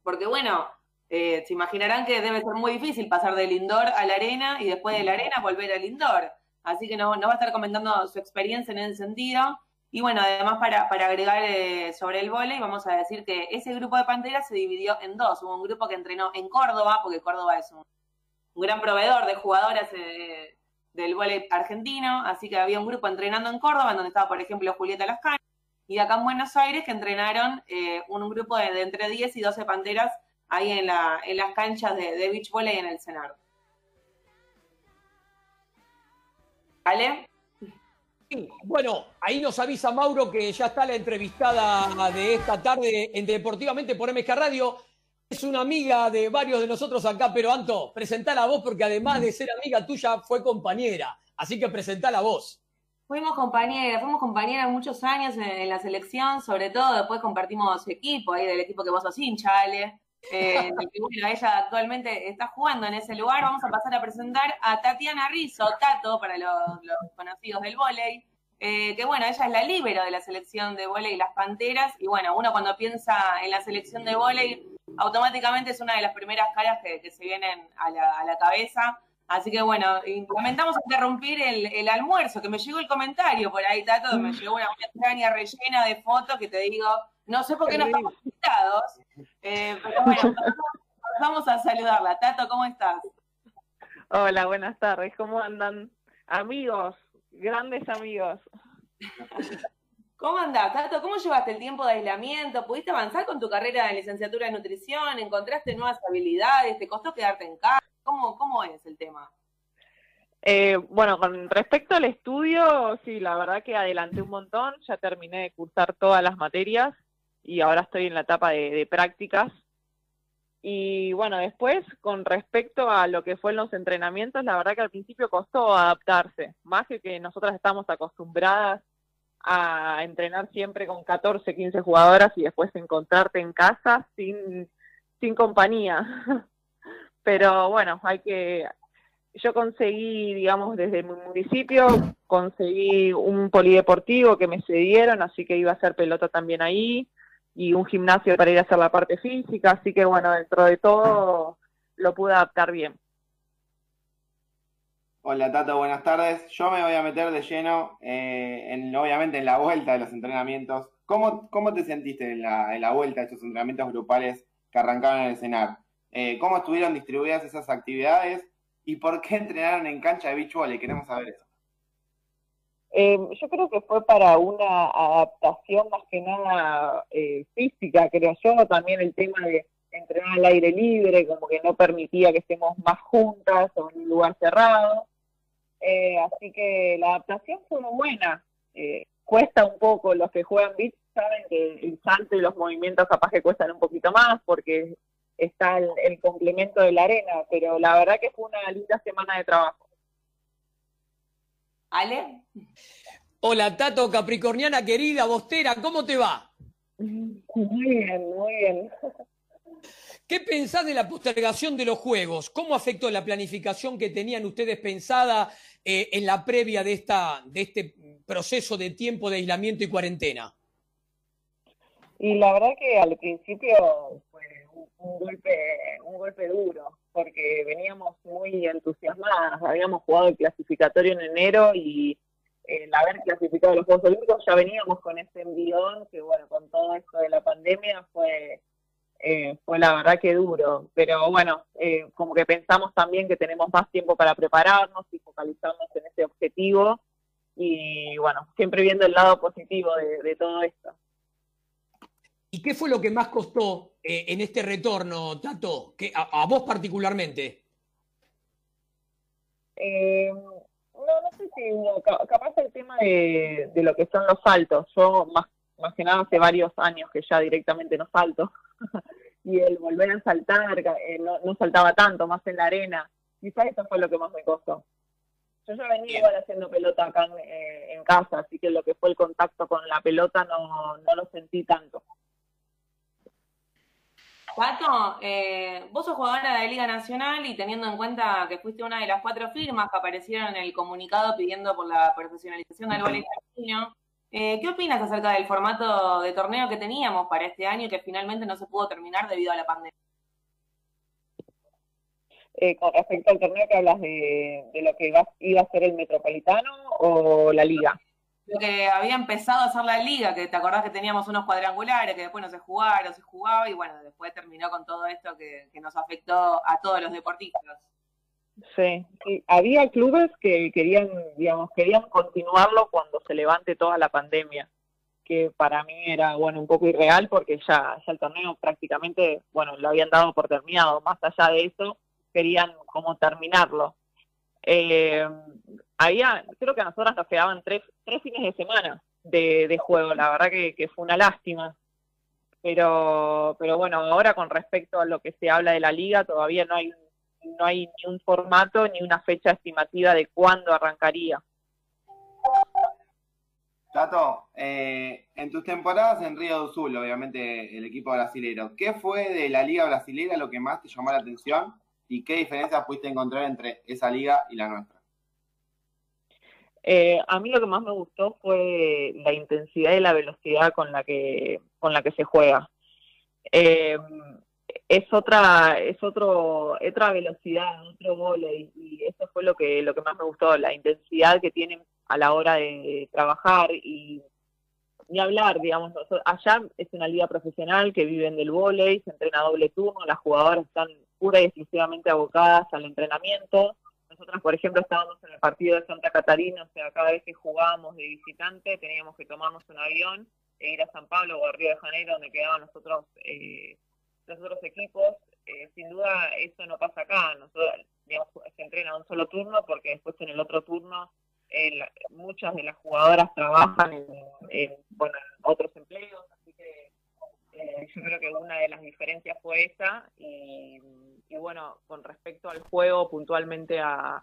Porque bueno, eh, se imaginarán que debe ser muy difícil pasar del indoor a la arena y después de la arena volver al indoor. Así que nos no va a estar comentando su experiencia en ese sentido. Y bueno, además para, para agregar eh, sobre el vóley, vamos a decir que ese grupo de Panteras se dividió en dos. Hubo un grupo que entrenó en Córdoba, porque Córdoba es un, gran proveedor de jugadoras eh, del vóley argentino, así que había un grupo entrenando en Córdoba, en donde estaba, por ejemplo, Julieta Lascano, y acá en Buenos Aires que entrenaron eh, un, grupo de, entre 10 y 12 Panteras ahí en, la, las canchas de, de beach volley en el Senado. ¿Vale? Bueno, ahí nos avisa Mauro que ya está la entrevistada de esta tarde en Deportivamente por MK Radio. Es una amiga de varios de nosotros acá, pero Anto, presentala vos porque además de ser amiga tuya fue compañera. Así que presentala vos. Fuimos compañeras, fuimos compañeras muchos años en, en, la selección, sobre todo después compartimos equipo, ahí del equipo que vos sos hincha, Ale. Eh, que, bueno, ella actualmente está jugando en ese lugar. Vamos a pasar a presentar a Tatiana Rizzo, Tato, para los, los conocidos del vóley. Eh, que bueno, ella es la líbero de la selección de vóley Las Panteras. Y bueno, uno cuando piensa en la selección de vóley, automáticamente es una de las primeras caras que, que se vienen a la, a la, cabeza. Así que bueno, lamentamos interrumpir el, el, almuerzo, que me llegó el comentario por ahí, Tato, me llegó una, una extraña rellena de fotos que te digo, no sé por qué no estamos invitados, eh, pero bueno, vamos a saludarla. Tato, ¿cómo estás? Hola, buenas tardes. ¿Cómo andan? Amigos, grandes amigos. ¿Cómo andás, Tato? ¿Cómo llevaste el tiempo de aislamiento? ¿Pudiste avanzar con tu carrera de licenciatura en nutrición? ¿Encontraste nuevas habilidades? ¿Te costó quedarte en casa? ¿Cómo, cómo es el tema? Eh, bueno, con respecto al estudio, sí, la verdad que adelanté un montón, ya terminé de cursar todas las materias y ahora estoy en la etapa de, prácticas. Y bueno, después, con respecto a lo que fue los entrenamientos, la verdad que al principio costó adaptarse, más que que nosotras estamos acostumbradas a entrenar siempre con 14, 15 jugadoras y después encontrarte en casa sin, sin compañía. Pero bueno, hay que, yo conseguí, digamos, desde mi municipio, conseguí un polideportivo que me cedieron, así que iba a hacer pelota también ahí, y un gimnasio para ir a hacer la parte física, así que bueno, dentro de todo lo pude adaptar bien. Hola Tato, buenas tardes. Yo me voy a meter de lleno, eh, en, obviamente, en la vuelta de los entrenamientos. ¿Cómo, cómo te sentiste en la, en la vuelta de estos entrenamientos grupales que arrancaron en el CENAR? Eh, ¿Cómo estuvieron distribuidas esas actividades? ¿Y por qué entrenaron en cancha de beach volley? Queremos saber eso. Eh, yo creo que fue para una adaptación más que nada eh, física, creo yo, también el tema de entrenar al aire libre, como que no permitía que estemos más juntas o en un lugar cerrado. Eh, así que la adaptación fue muy buena. Eh, cuesta un poco, los que juegan beach saben que el salto y los movimientos capaz que cuestan un poquito más porque está el, el complemento de la arena, pero la verdad que fue una linda semana de trabajo. ¿Ale? Hola, Tato, Capricorniana querida, Bostera, ¿cómo te va? Muy bien, muy bien. ¿Qué pensás de la postergación de los juegos? ¿Cómo afectó la planificación que tenían ustedes pensada eh, en la previa de, esta, de este proceso de tiempo de aislamiento y cuarentena? Y la verdad que al principio un, golpe, un golpe duro, porque veníamos muy entusiasmadas, habíamos jugado el clasificatorio en enero y el haber clasificado los Juegos Olímpicos ya veníamos con ese envión que bueno, con todo esto de la pandemia fue, eh, fue la verdad que duro, pero bueno, eh, como que pensamos también que tenemos más tiempo para prepararnos y focalizarnos en ese objetivo. Y bueno, siempre viendo el lado positivo de, de todo esto. ¿Y qué fue lo que más costó eh, en este retorno, Tato? ¿Qué- a, a vos particularmente? Eh, no, no sé si no, capaz el tema de, de lo que son los saltos. Yo más, más que nada hace varios años que ya directamente no salto. y el volver a saltar, eh, no, no saltaba tanto, más en la arena. Quizás eso fue lo que más me costó. Yo ya venía igual haciendo pelota acá en, en casa, así que lo que fue el contacto con la pelota no, no lo sentí tanto. Pato, eh, vos sos jugadora de Liga Nacional y teniendo en cuenta que fuiste una de las cuatro firmas que aparecieron en el comunicado pidiendo por la profesionalización del voleibol eh, ¿qué opinas acerca del formato de torneo que teníamos para este año y que finalmente no se pudo terminar debido a la pandemia? Eh, con respecto al torneo que hablas de, de lo que iba a ser el Metropolitano o la Liga. Lo que había empezado a hacer la liga, que te acordás que teníamos unos cuadrangulares que después no se jugaron, se jugaba y bueno, después terminó con todo esto que, que nos afectó a todos los deportistas. Sí, sí, había clubes que querían, digamos, querían continuarlo cuando se levante toda la pandemia, que para mí era, bueno, un poco irreal porque ya, ya el torneo prácticamente, bueno, lo habían dado por terminado. Más allá de eso, querían como terminarlo. Eh, había, creo que a nosotras nos quedaban tres, tres fines de semana de, juego, la verdad que, que fue una lástima. Pero, pero bueno, ahora con respecto a lo que se habla de la liga, todavía no hay no hay ni un formato ni una fecha estimativa de cuándo arrancaría. Tato, eh, en tus temporadas en Río do Sul, obviamente el equipo brasilero, ¿qué fue de la liga brasilera lo que más te llamó la atención y qué diferencias pudiste encontrar entre esa liga y la nuestra? Eh, a mí lo que más me gustó fue la intensidad y la velocidad con la que con la que se juega. Eh, es otra es otro otra velocidad, otro volei y eso fue lo que lo que más me gustó, la intensidad que tienen a la hora de trabajar y ni hablar, digamos, allá es una liga profesional que viven del vóley, se entrena doble turno, las jugadoras están pura y exclusivamente abocadas al entrenamiento. Nosotros, por ejemplo, estábamos en el partido de Santa Catarina, o sea, cada vez que jugábamos de visitante teníamos que tomarnos un avión e ir a San Pablo o a Río de Janeiro, donde quedaban los otros, eh, los otros equipos. Eh, sin duda, eso no pasa acá. Nosotros, digamos, se entrena 11 solo turno, porque después en el otro turno eh, muchas de las jugadoras trabajan en, en, bueno, en otros empleos, eh, yo creo que una de las diferencias fue esa y, bueno, con respecto al juego, puntualmente a,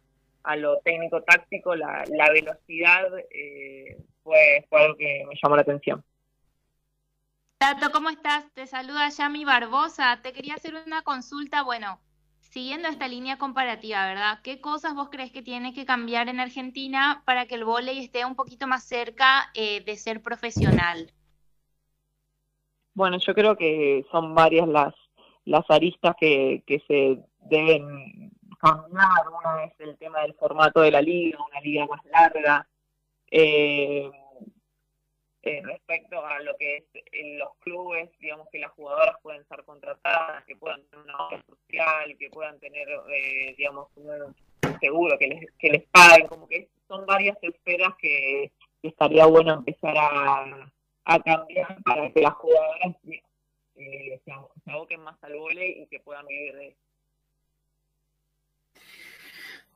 lo técnico-táctico, la, la velocidad eh, fue, fue algo que me llamó la atención. Tato, ¿cómo estás? Te saluda Yami Barbosa. Te quería hacer una consulta, bueno, siguiendo esta línea comparativa, ¿verdad? ¿Qué cosas vos crees que tiene que cambiar en Argentina para que el vóley esté un poquito más cerca eh, de ser profesional? Bueno, yo creo que son varias las, las aristas que, que se deben cambiar. Una es el tema del formato de la liga, una liga más larga. Eh, respecto a lo que es en los clubes, digamos que las jugadoras pueden ser contratadas, que puedan tener una obra social, que puedan tener, eh, digamos, un seguro que les, que les paguen, como que son varias esferas que, que estaría bueno empezar a, a cambiar para que las jugadoras eh, se, abo- se aboquen más al vóley y que puedan vivir de eso.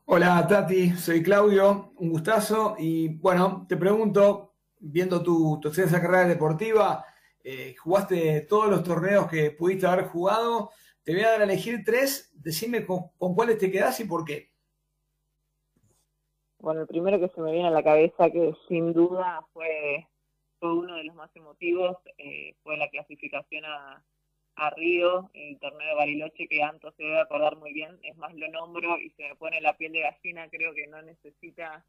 Hola Tati, soy Claudio, un gustazo. Y bueno, te pregunto, viendo tu, tu extensa carrera deportiva, eh, jugaste todos los torneos que pudiste haber jugado. Te voy a dar a elegir tres, decime con, con cuáles te quedás y por qué. Bueno, el primero que se me viene a la cabeza, que sin duda fue, fue uno de los más emotivos, eh, fue la clasificación a, a Río, el torneo de Bariloche, que Anto se debe acordar muy bien. Es más, lo nombro y se me pone la piel de gallina. Creo que no necesita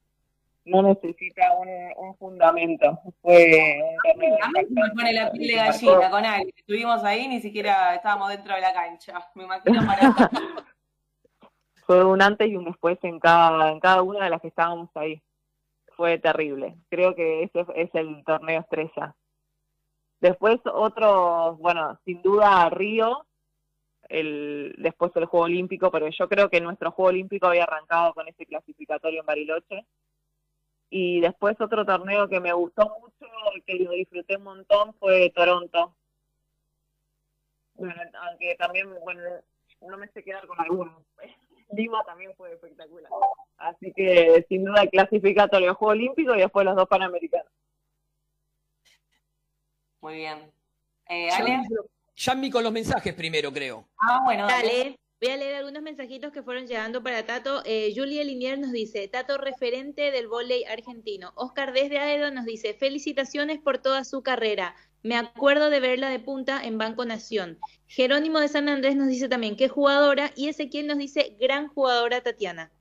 no necesita un, un fundamento. Fue un torneo me pone la piel de gallina con alguien. Estuvimos ahí, ni siquiera estábamos dentro de la cancha. Me imagino para. fue un antes y un después en cada, en cada una de las que estábamos ahí. Fue terrible. Creo que ese es el torneo estrella. Después otro, bueno, sin duda Río, el, después el Juego Olímpico, pero yo creo que nuestro Juego Olímpico había arrancado con ese clasificatorio en Bariloche. Y después otro torneo que me gustó mucho, que lo disfruté un montón, fue Toronto. Bueno, aunque también, bueno, no me sé quedar con alguno. Lima también fue espectacular. Así que sin duda el clasificatorio Juego Olímpico y después los dos Panamericanos. Muy bien. Eh, Ale. Yami con los mensajes primero, creo. Ah, bueno, Dale. Voy a leer algunos mensajitos que fueron llegando para Tato. Eh, Julia Linier nos dice, Tato referente del vóley argentino. Oscar desde Aedo nos dice, felicitaciones por toda su carrera. Me acuerdo de verla de punta en Banco Nación. Jerónimo de San Andrés nos dice también, qué jugadora. Y Ezequiel nos dice, gran jugadora Tatiana.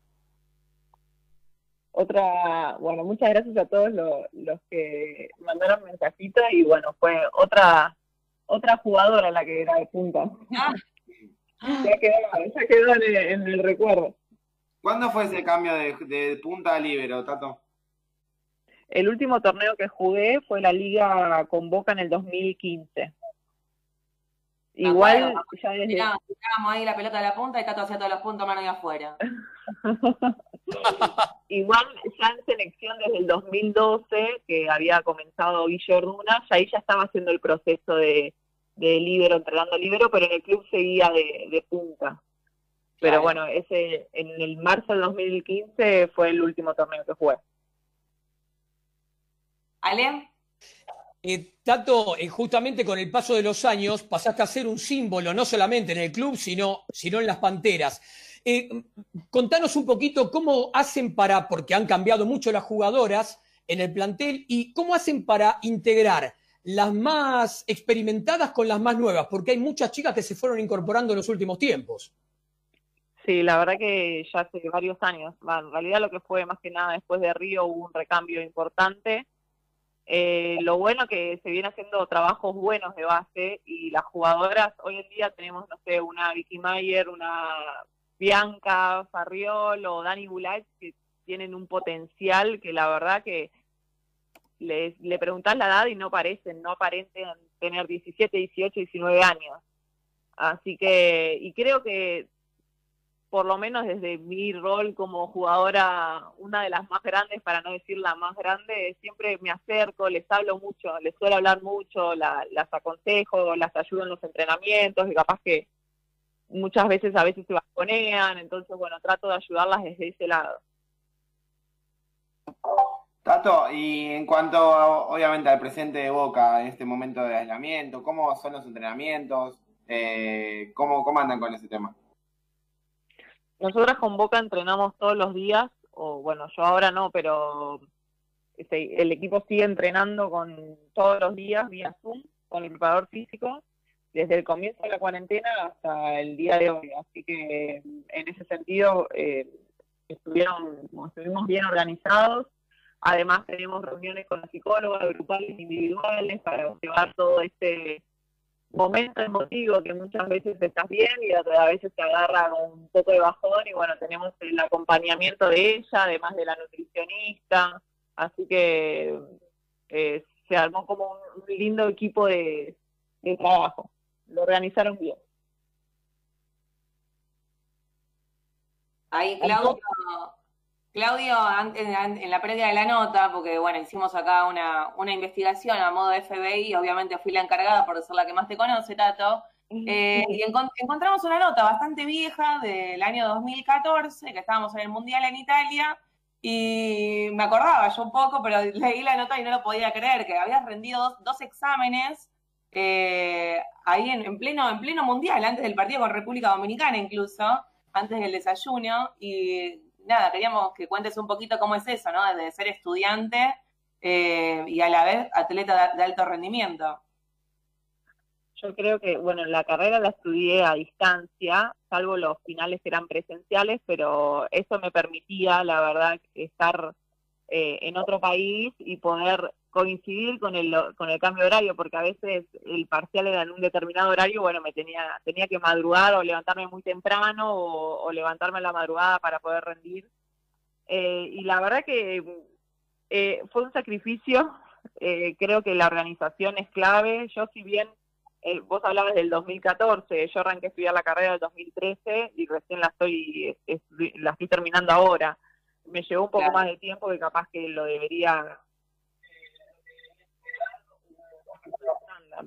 Otra, bueno, muchas gracias a todos los, los que mandaron mensajitos y bueno, fue otra otra jugadora la que era de punta. Ya quedó, ya quedó en, el, en el recuerdo. ¿Cuándo fue ese cambio de, de punta a libero, Tato? El último torneo que jugué fue la Liga con Boca en el 2015. Igual, ya desde, tirábamos ahí la pelota de la punta y Tato hacía todos los puntos mano y afuera. igual ya en selección desde el 2012, que había comenzado Guillo Orduna, ya ahí ya estaba haciendo el proceso de, de libero, entrenando libero, pero en el club seguía de, de punta. Pero Claro. bueno, ese en el marzo del 2015 fue el último torneo que jugué. Ale. Eh, Tato, eh, justamente con el paso de los años pasaste a ser un símbolo, no solamente en el club, sino, sino en las Panteras. Eh, contanos un poquito cómo hacen para, porque han cambiado mucho las jugadoras en el plantel, y cómo hacen para integrar las más experimentadas con las más nuevas, porque hay muchas chicas que se fueron incorporando en los últimos tiempos. Sí, la verdad que ya hace varios años. En realidad lo que fue más que nada después de Río hubo un recambio importante. Eh, lo bueno que se viene haciendo trabajos buenos de base y las jugadoras, hoy en día tenemos, no sé, una Vicky Mayer, una Bianca Farriol o Dani Bulach que tienen un potencial que la verdad que le, le preguntás la edad y no parecen, no aparentan tener 17, 18, 19 años. Así que, y creo que por lo menos desde mi rol como jugadora, una de las más grandes, para no decir la más grande, siempre me acerco, les hablo mucho, les suelo hablar mucho, la- las aconsejo, las ayudo en los entrenamientos y capaz que muchas veces a veces se bajonean, entonces bueno, trato de ayudarlas desde ese lado. Tato, y en cuanto obviamente al presente de Boca en este momento de aislamiento, ¿cómo son los entrenamientos? Eh, ¿cómo, ¿Cómo andan con ese tema? Nosotras con Boca entrenamos todos los días, o bueno, yo ahora no, pero este, el equipo sigue entrenando con todos los días vía Zoom con el preparador físico desde el comienzo de la cuarentena hasta el día de hoy. Así que en ese sentido eh, estuvieron, estuvimos bien organizados. Además tenemos reuniones con los psicólogos, grupales, individuales, para llevar todo este momento emotivo que muchas veces estás bien y a veces te agarra con un poco de bajón y bueno, tenemos el acompañamiento de ella, además de la nutricionista, así que eh, se armó como un, lindo equipo de, trabajo, lo organizaron bien. Ahí Claudio, Claudio en, la previa de la nota, porque bueno, hicimos acá una, una investigación a modo de FBI, obviamente fui la encargada por ser la que más te conoce, Tato, eh, y encon- encontramos una nota bastante vieja del año 2014, que estábamos en el Mundial en Italia, y me acordaba yo un poco, pero leí la nota y no lo podía creer, que habías rendido dos, dos exámenes eh, ahí en, en pleno, en pleno Mundial, antes del partido con República Dominicana incluso, antes del desayuno, y nada, queríamos que cuentes un poquito cómo es eso, ¿no? De ser estudiante eh, y a la vez atleta de, de alto rendimiento. Yo creo que, bueno, la carrera la estudié a distancia, salvo los finales que eran presenciales, pero eso me permitía, la verdad, estar eh, en otro país y poder coincidir con el, con el cambio de horario, porque a veces el parcial era en un determinado horario, bueno, me tenía, tenía que madrugar o levantarme muy temprano o, levantarme a la madrugada para poder rendir. Eh, y la verdad que eh, fue un sacrificio, eh, creo que la organización es clave. Yo si bien vos hablabas del 2014, yo arranqué a estudiar la carrera del 2013 y recién la estoy, es- la estoy terminando ahora. Me llevó un poco Claro. más de tiempo que capaz que lo debería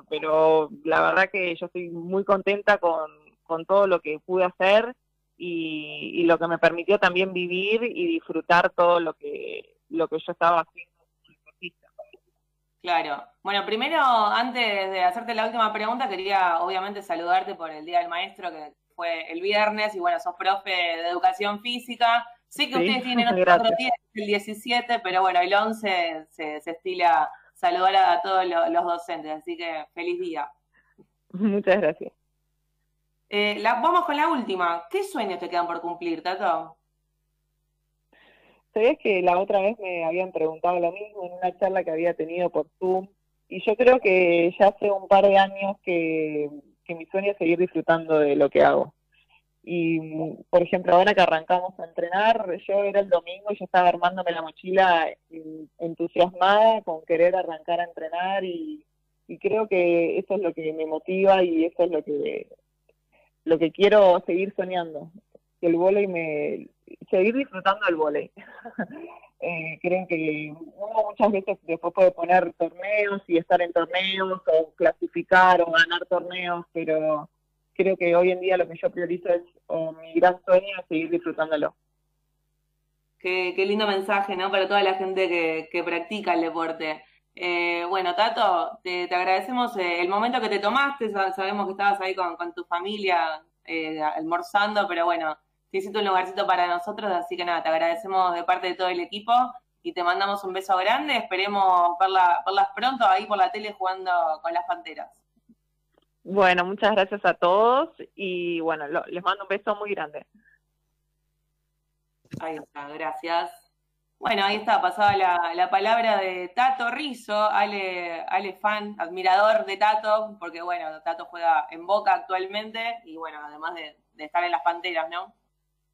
pero la verdad que yo estoy muy contenta con, con todo lo que pude hacer y, y lo que me permitió también vivir y disfrutar todo lo que lo que yo estaba haciendo. Claro. Bueno, primero, antes de hacerte la última pregunta, quería obviamente saludarte por el Día del Maestro, que fue el viernes, y bueno, sos profe de educación física. Sé que Sí, ustedes tienen otro, día, el 17, pero bueno, el 11 se, se estila saludar a, todos lo- los docentes, así que feliz día. Muchas gracias. Eh, la- vamos con la última. ¿Qué sueños te quedan por cumplir, Tato? Sabías que la otra vez me habían preguntado lo mismo en una charla que había tenido por Zoom y yo creo que ya hace un par de años que, que mi sueño es seguir disfrutando de lo que hago. Y, por ejemplo, ahora que arrancamos a entrenar, yo era el domingo y yo estaba armándome la mochila entusiasmada con querer arrancar a entrenar y, y creo que eso es lo que me motiva y eso es lo que, lo que quiero seguir soñando. Que el vóley me... seguir disfrutando del vóley. Eh, creen que uno muchas veces después puede poner torneos y estar en torneos o clasificar o ganar torneos, pero creo que hoy en día lo que yo priorizo es, o mi gran sueño es seguir disfrutándolo. Qué, qué lindo mensaje, ¿no? Para toda la gente que, que practica el deporte. Eh, bueno, Tato, te, te agradecemos eh, el momento que te tomaste. Sa- Sabemos que estabas ahí con, con tu familia eh, almorzando, pero bueno, te hiciste un lugarcito para nosotros, así que nada, te agradecemos de parte de todo el equipo y te mandamos un beso grande. Esperemos verla, verlas pronto ahí por la tele jugando con las Panteras. Bueno, muchas gracias a todos y bueno, lo- les mando un beso muy grande. Ahí está, gracias. Bueno, ahí está, pasaba la, la palabra de Tato Rizzo, Ale, Ale fan, admirador de Tato, porque bueno, Tato juega en Boca actualmente y bueno, además de, de estar en las Panteras, ¿no?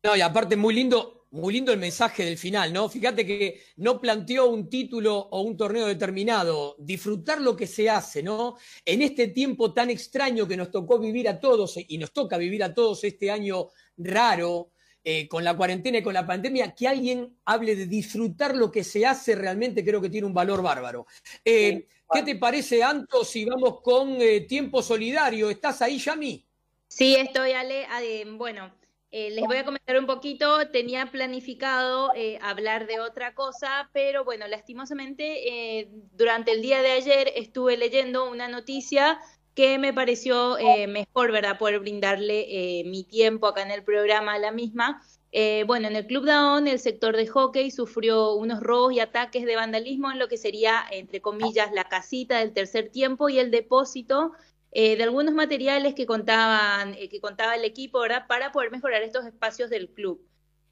No, y aparte muy lindo, muy lindo el mensaje del final, ¿no? Fíjate que no planteó un título o un torneo determinado, disfrutar lo que se hace, ¿no? En este tiempo tan extraño que nos tocó vivir a todos y nos toca vivir a todos este año raro, eh, con la cuarentena y con la pandemia, que alguien hable de disfrutar lo que se hace realmente creo que tiene un valor bárbaro. Eh, ¿Qué te parece, Anto, si vamos con eh, tiempo solidario? ¿Estás ahí, Yami? Sí, estoy, Ale. Ah, Bueno, eh, les voy a comentar un poquito. Tenía planificado eh, hablar de otra cosa, pero bueno, lastimosamente, eh, durante el día de ayer estuve leyendo una noticia que me pareció eh, mejor, ¿verdad? Poder brindarle eh, mi tiempo acá en el programa a la misma. Eh, bueno, en el Club Daón, el sector de hockey sufrió unos robos y ataques de vandalismo en lo que sería, entre comillas, la casita del tercer tiempo y el depósito eh, de algunos materiales que contaban, eh, que contaba el equipo. Para poder mejorar estos espacios del club.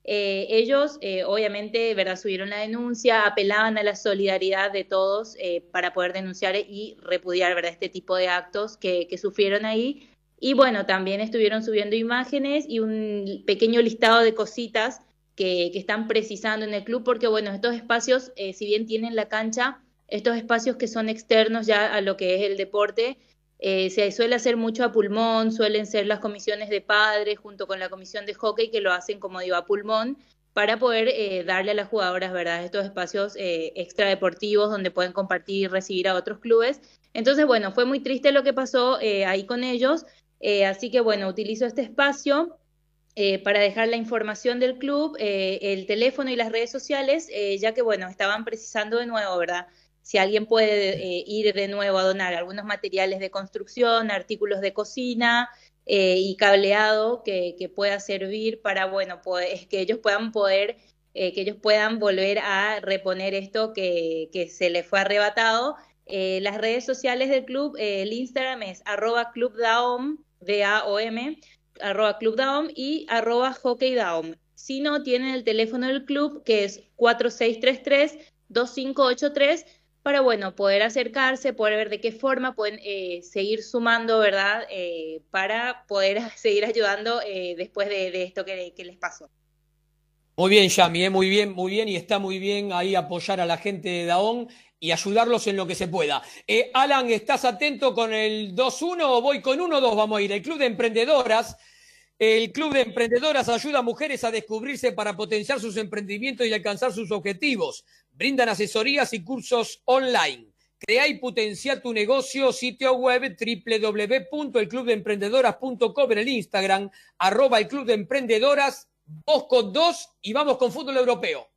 Eh, ellos, obviamente, ¿verdad? Subieron la denuncia, apelaban a la solidaridad de todos para poder denunciar y repudiar, ¿verdad? Este tipo de actos que, sufrieron ahí. Y bueno, también estuvieron subiendo imágenes y un pequeño listado de cositas que, están precisando en el club, porque bueno, estos espacios, si bien tienen la cancha, estos espacios que son externos ya a lo que es el deporte, eh, se suele hacer mucho a pulmón, suelen ser las comisiones de padres junto con la comisión de hockey que lo hacen, como digo, a pulmón para poder eh, darle a las jugadoras, ¿verdad?, estos espacios eh, extradeportivos donde pueden compartir y recibir a otros clubes. Entonces, bueno, fue muy triste lo que pasó eh, ahí con ellos, eh, así que, bueno, utilizo este espacio eh, para dejar la información del club, eh, el teléfono y las redes sociales, ya que, bueno, estaban precisando de nuevo, ¿verdad? Si alguien puede eh, ir de nuevo a donar algunos materiales de construcción, artículos de cocina eh, y cableado que, que pueda servir para, bueno, pues que ellos puedan poder, eh, que ellos puedan volver a reponer esto que, que se les fue arrebatado. Eh, las redes sociales del club, el Instagram es arroba clubdaom, D-A-O-M, arroba clubdaom y arroba hockeydaom. Si no, tienen el teléfono del club que es 4633-2583 para, bueno, poder acercarse, poder ver de qué forma pueden eh, seguir sumando, ¿verdad? Eh, para poder seguir ayudando eh, después de, esto que, les pasó. Muy bien, Yami, muy bien, muy bien, y está muy bien ahí apoyar a la gente de Daón y ayudarlos en lo que se pueda. Alan, ¿estás atento con el 2-1 o voy con 1-2? Vamos a ir. El Club de Emprendedoras. El Club de Emprendedoras ayuda a mujeres a descubrirse para potenciar sus emprendimientos y alcanzar sus objetivos. Brindan asesorías y cursos online. Crea y potencia tu negocio, sitio web www.elclubdeemprendedoras.com en el Instagram, arroba el Club de Emprendedoras, vos con dos y vamos con fútbol europeo.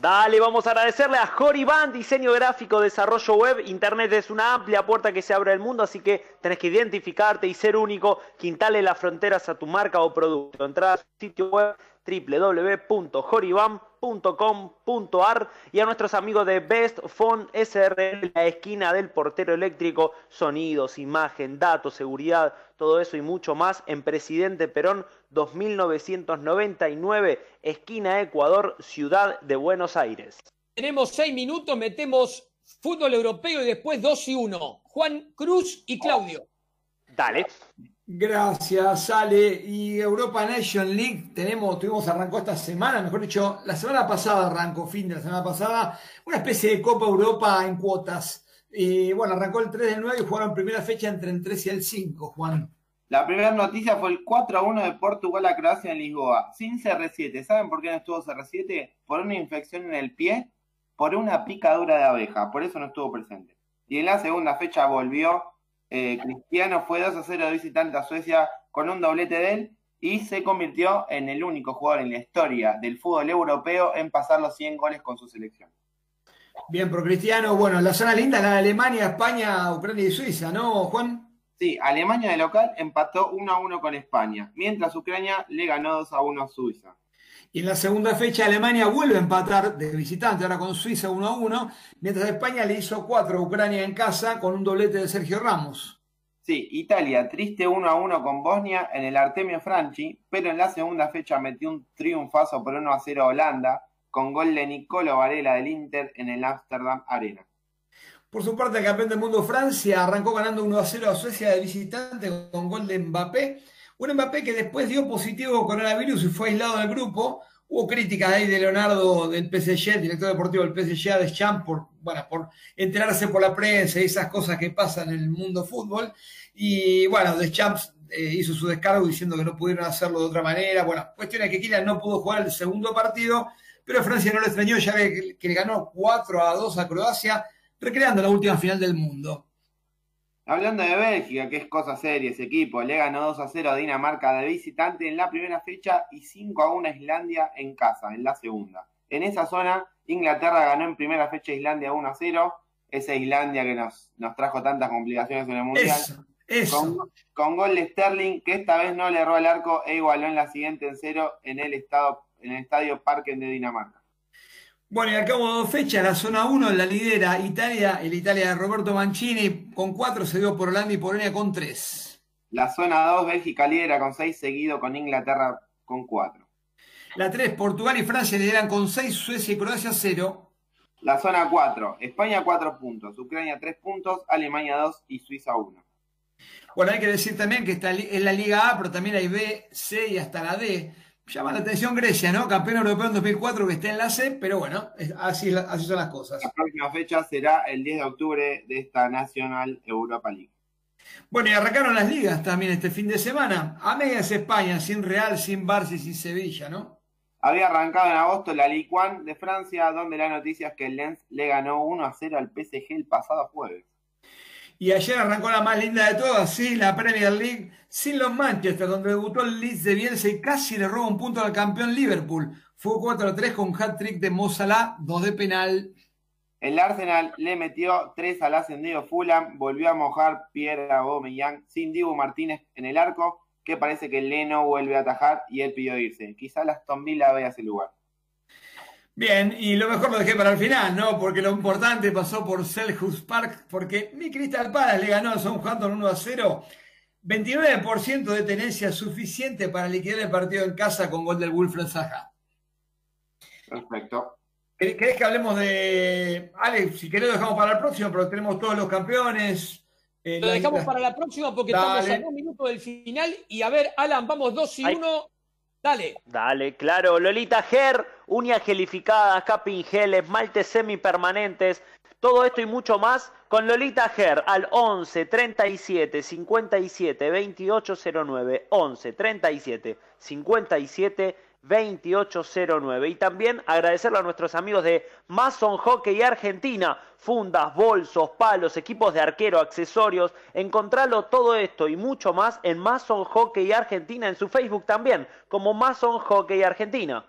Dale, vamos a agradecerle a Joriban, diseño gráfico, desarrollo web. Internet es una amplia puerta que se abre al mundo, así que tenés que identificarte y ser único. Quintale las fronteras a tu marca o producto. Entrada a sitio web www.joriban.com.ar y a nuestros amigos de Best Phone SRL, la esquina del portero eléctrico, sonidos, imagen, datos, seguridad, todo eso y mucho más en Presidente Perón 2999, esquina Ecuador, Ciudad de Buenos Aires. Tenemos seis minutos, metemos fútbol europeo y después dos y uno. Juan Cruz y Claudio. Dale. Gracias, Ale. Y Europa Nation League tenemos, tuvimos, arrancó esta semana, mejor dicho, la semana pasada arrancó, fin de la semana pasada, una especie de Copa Europa en cuotas. Bueno, arrancó el 3 del 9 y jugaron primera fecha entre el 3 y el 5, Juan. La primera noticia fue el 4 a 1 de Portugal a Croacia en Lisboa, sin CR7. ¿Saben por qué no estuvo CR7? Por una infección en el pie, por una picadura de abeja, por eso no estuvo presente. Y en la segunda fecha volvió, eh, Cristiano fue 2 a 0 de visitante a Suecia con un doblete de él y se convirtió en el único jugador en la historia del fútbol europeo en pasar los 100 goles con su selección. Bien, pro Cristiano, bueno, la zona linda, la de Alemania, España, Ucrania y Suiza, ¿no, Juan? Sí, Alemania de local empató 1 a 1 con España, mientras Ucrania le ganó 2 a 1 a Suiza. Y en la segunda fecha Alemania vuelve a empatar de visitante, ahora con Suiza 1 a 1, mientras España le hizo 4 a Ucrania en casa con un doblete de Sergio Ramos. Sí, Italia, triste 1 a 1 con Bosnia en el Artemio Franchi, pero en la segunda fecha metió un triunfazo por 1 a 0 a Holanda, con gol de Nicolo Varela del Inter en el Amsterdam Arena. Por su parte, el campeón del mundo Francia arrancó ganando 1 a 0 a Suecia de visitante con gol de Mbappé. Un Mbappé que después dio positivo coronavirus y fue aislado del grupo. Hubo críticas ahí de Leonardo del PSG, director deportivo del PSG, de Champ, por, bueno, por enterarse por la prensa y esas cosas que pasan en el mundo fútbol. Y bueno, Deschamps eh, hizo su descargo diciendo que no pudieron hacerlo de otra manera. Bueno, cuestión es que Kylian no pudo jugar el segundo partido, pero Francia no lo extrañó, ya que, que le ganó 4 a 2 a Croacia, recreando la última final del mundo. Hablando de Bélgica, que es cosa seria ese equipo, le ganó 2 a 0 a Dinamarca de visitante en la primera fecha y 5 a 1 a Islandia en casa, en la segunda. En esa zona, Inglaterra ganó en primera fecha a Islandia 1 a 0, esa Islandia que nos, nos trajo tantas complicaciones en el Mundial. Eso, eso. Con, con gol de Sterling, que esta vez no le erró al arco e igualó en la siguiente en cero en el, estado, en el estadio Parken de Dinamarca. Bueno, y al cabo de dos fechas, la zona 1 la lidera Italia, el Italia de Roberto Mancini con 4, seguido por Holanda y Polonia con 3. La zona 2, Bélgica lidera con 6, seguido con Inglaterra con 4. La 3, Portugal y Francia lideran con 6, Suecia y Croacia 0. La zona 4, España 4 puntos, Ucrania 3 puntos, Alemania 2 y Suiza 1. Bueno, hay que decir también que está en la Liga A, pero también hay B, C y hasta la D. Llama la atención Grecia, ¿no? Campeón europeo en 2004 que está en la C, pero bueno, así, así son las cosas. La próxima fecha será el 10 de octubre de esta National Europa League. Bueno, y arrancaron las ligas también este fin de semana. A medias España, sin Real, sin Barça y sin Sevilla, ¿no? Había arrancado en agosto la Ligue 1 de Francia, donde la noticia es que el Lens le ganó 1 a 0 al PSG el pasado jueves. Y ayer arrancó la más linda de todas, sí, la Premier League, sin los Manchester, donde debutó el Leeds de Bielsa y casi le roba un punto al campeón Liverpool. Fue 4-3 con hat-trick de Mo Salah, 2 de penal. El Arsenal le metió 3 al ascendido Fulham, volvió a mojar Pierre Aubameyang sin Dibu Martínez en el arco, que parece que Leno vuelve a atajar y él pidió irse. Quizá la Aston Villa vea ese lugar. Bien, y lo mejor lo dejé para el final, ¿no? Porque lo importante pasó por Selhurst Park, porque mi Crystal Palace le ganó al Southampton 1 a 0. 29% de tenencia suficiente para liquidar el partido en casa con gol del Wilfred Zaha. Perfecto. ¿Querés querés que hablemos de. Alex, si querés lo dejamos para el próximo, pero tenemos todos los campeones. eh, Lo la- dejamos la- para la próxima porque Dale. estamos a un minuto del final. Y a ver, Alan, vamos 2 y Ay. 1. Dale. Dale, claro. Lolita Ger, uñas gelificadas, capping gel, esmaltes semipermanentes. Todo esto y mucho más con Lolita Ger al 11 37 57 2809. 11 37 57 2809. Y también agradecerle a nuestros amigos de Mason Hockey Argentina. Fundas, bolsos, palos, equipos de arquero, accesorios. Encontralo todo esto y mucho más en Mason Hockey Argentina en su Facebook también, como Mason Hockey Argentina.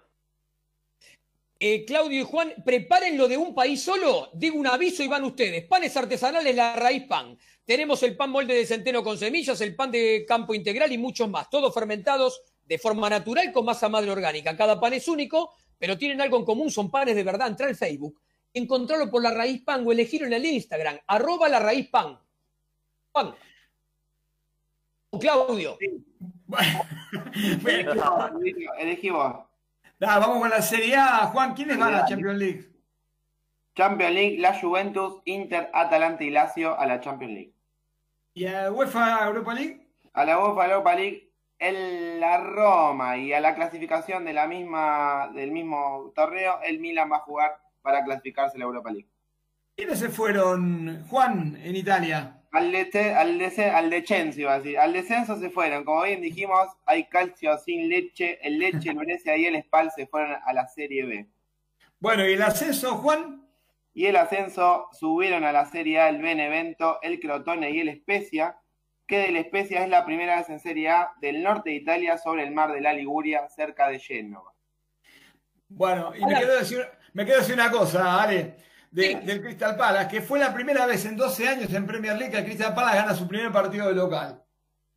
Eh, Claudio y Juan, preparen lo de un país solo. Digo un aviso y van ustedes. Panes artesanales La Raíz Pan. Tenemos el pan molde de centeno con semillas, el pan de campo integral y muchos más. Todos fermentados de forma natural con masa madre orgánica. Cada pan es único, pero tienen algo en común. Son panes de verdad. Entra al Facebook, encontrarlo por La Raíz Pan o elegirlo en el Instagram. Arroba La Raíz Pan. Juan. O Claudio. Elegí vos. Vamos con la Serie A. Juan, ¿quiénes van a la Champions League? Champions League, la Juventus, Inter, Atalanta y Lazio a la Champions League. ¿Y a UEFA Europa League? A la UEFA Europa League, el, la Roma y a la clasificación de la misma, del mismo torneo, el Milan va a jugar para clasificarse a la Europa League. ¿Quiénes se fueron, Juan, en Italia? Al, de, al, de, al descenso, iba a decir. Al descenso se fueron. Como bien dijimos, hay calcio sin leche. El leche, el Brescia y el Spal se fueron a la Serie B. Bueno, ¿y el ascenso, Juan? Y el ascenso subieron a la Serie A el Benevento, el Crotone y el Spezia, que del Spezia es la primera vez en Serie A del norte de Italia sobre el mar de la Liguria, cerca de Génova. Bueno, y me quedo decir, me quedo decir una cosa, Ale, de- del Crystal Palace, que fue la primera vez en 12 años en Premier League que el Crystal Palace gana su primer partido de local.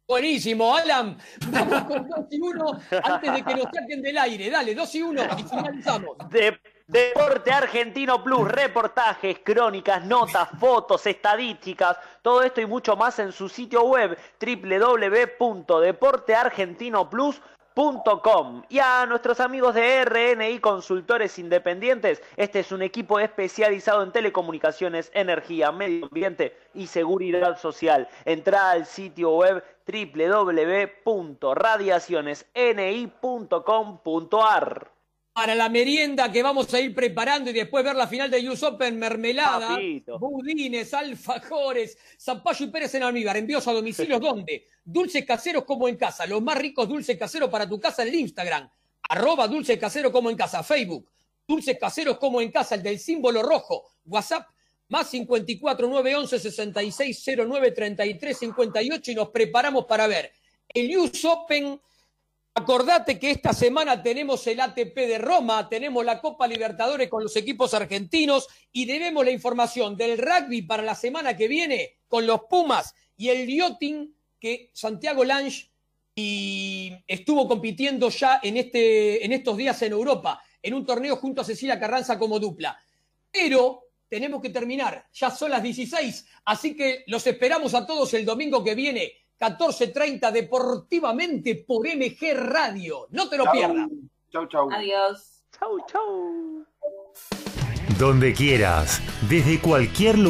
Buenísimo, Alan. Vamos con 2 y 1 antes de que nos saquen del aire. Dale, 2 y 1 y finalizamos. De- Deporte Argentino Plus, reportajes, crónicas, notas, fotos, estadísticas, todo esto y mucho más en su sitio web www.deporteargentinoplus.com. Y a nuestros amigos de RNI Consultores Independientes, este es un equipo especializado en telecomunicaciones, energía, medio ambiente y seguridad social. Entra al sitio web www.radiacionesni.com.ar. Para la merienda que vamos a ir preparando y después ver la final de US Open, mermelada, Papito. budines, alfajores, zapallo y Pérez en almíbar. Envíos a domicilios donde dulces caseros como en casa. Los más ricos dulces caseros para tu casa en el Instagram. Arroba dulces caseros como en casa. Facebook. Dulces caseros como en casa, el del símbolo rojo. WhatsApp Más 54 911 66 09 33 58 y nos preparamos para ver el US Open. Acordate que esta semana tenemos el ATP de Roma, tenemos la Copa Libertadores con los equipos argentinos y debemos la información del rugby para la semana que viene con los Pumas y el yachting que Santiago Lange y estuvo compitiendo ya en, este, en estos días en Europa, en un torneo junto a Cecilia Carranza como dupla. Pero tenemos que terminar, ya son las 16, así que los esperamos a todos el domingo que viene, 14.30 deportivamente por MG Radio. No te lo Chau. pierdas. Chau, chau. Adiós. Chau, chau. Donde quieras, desde cualquier lugar.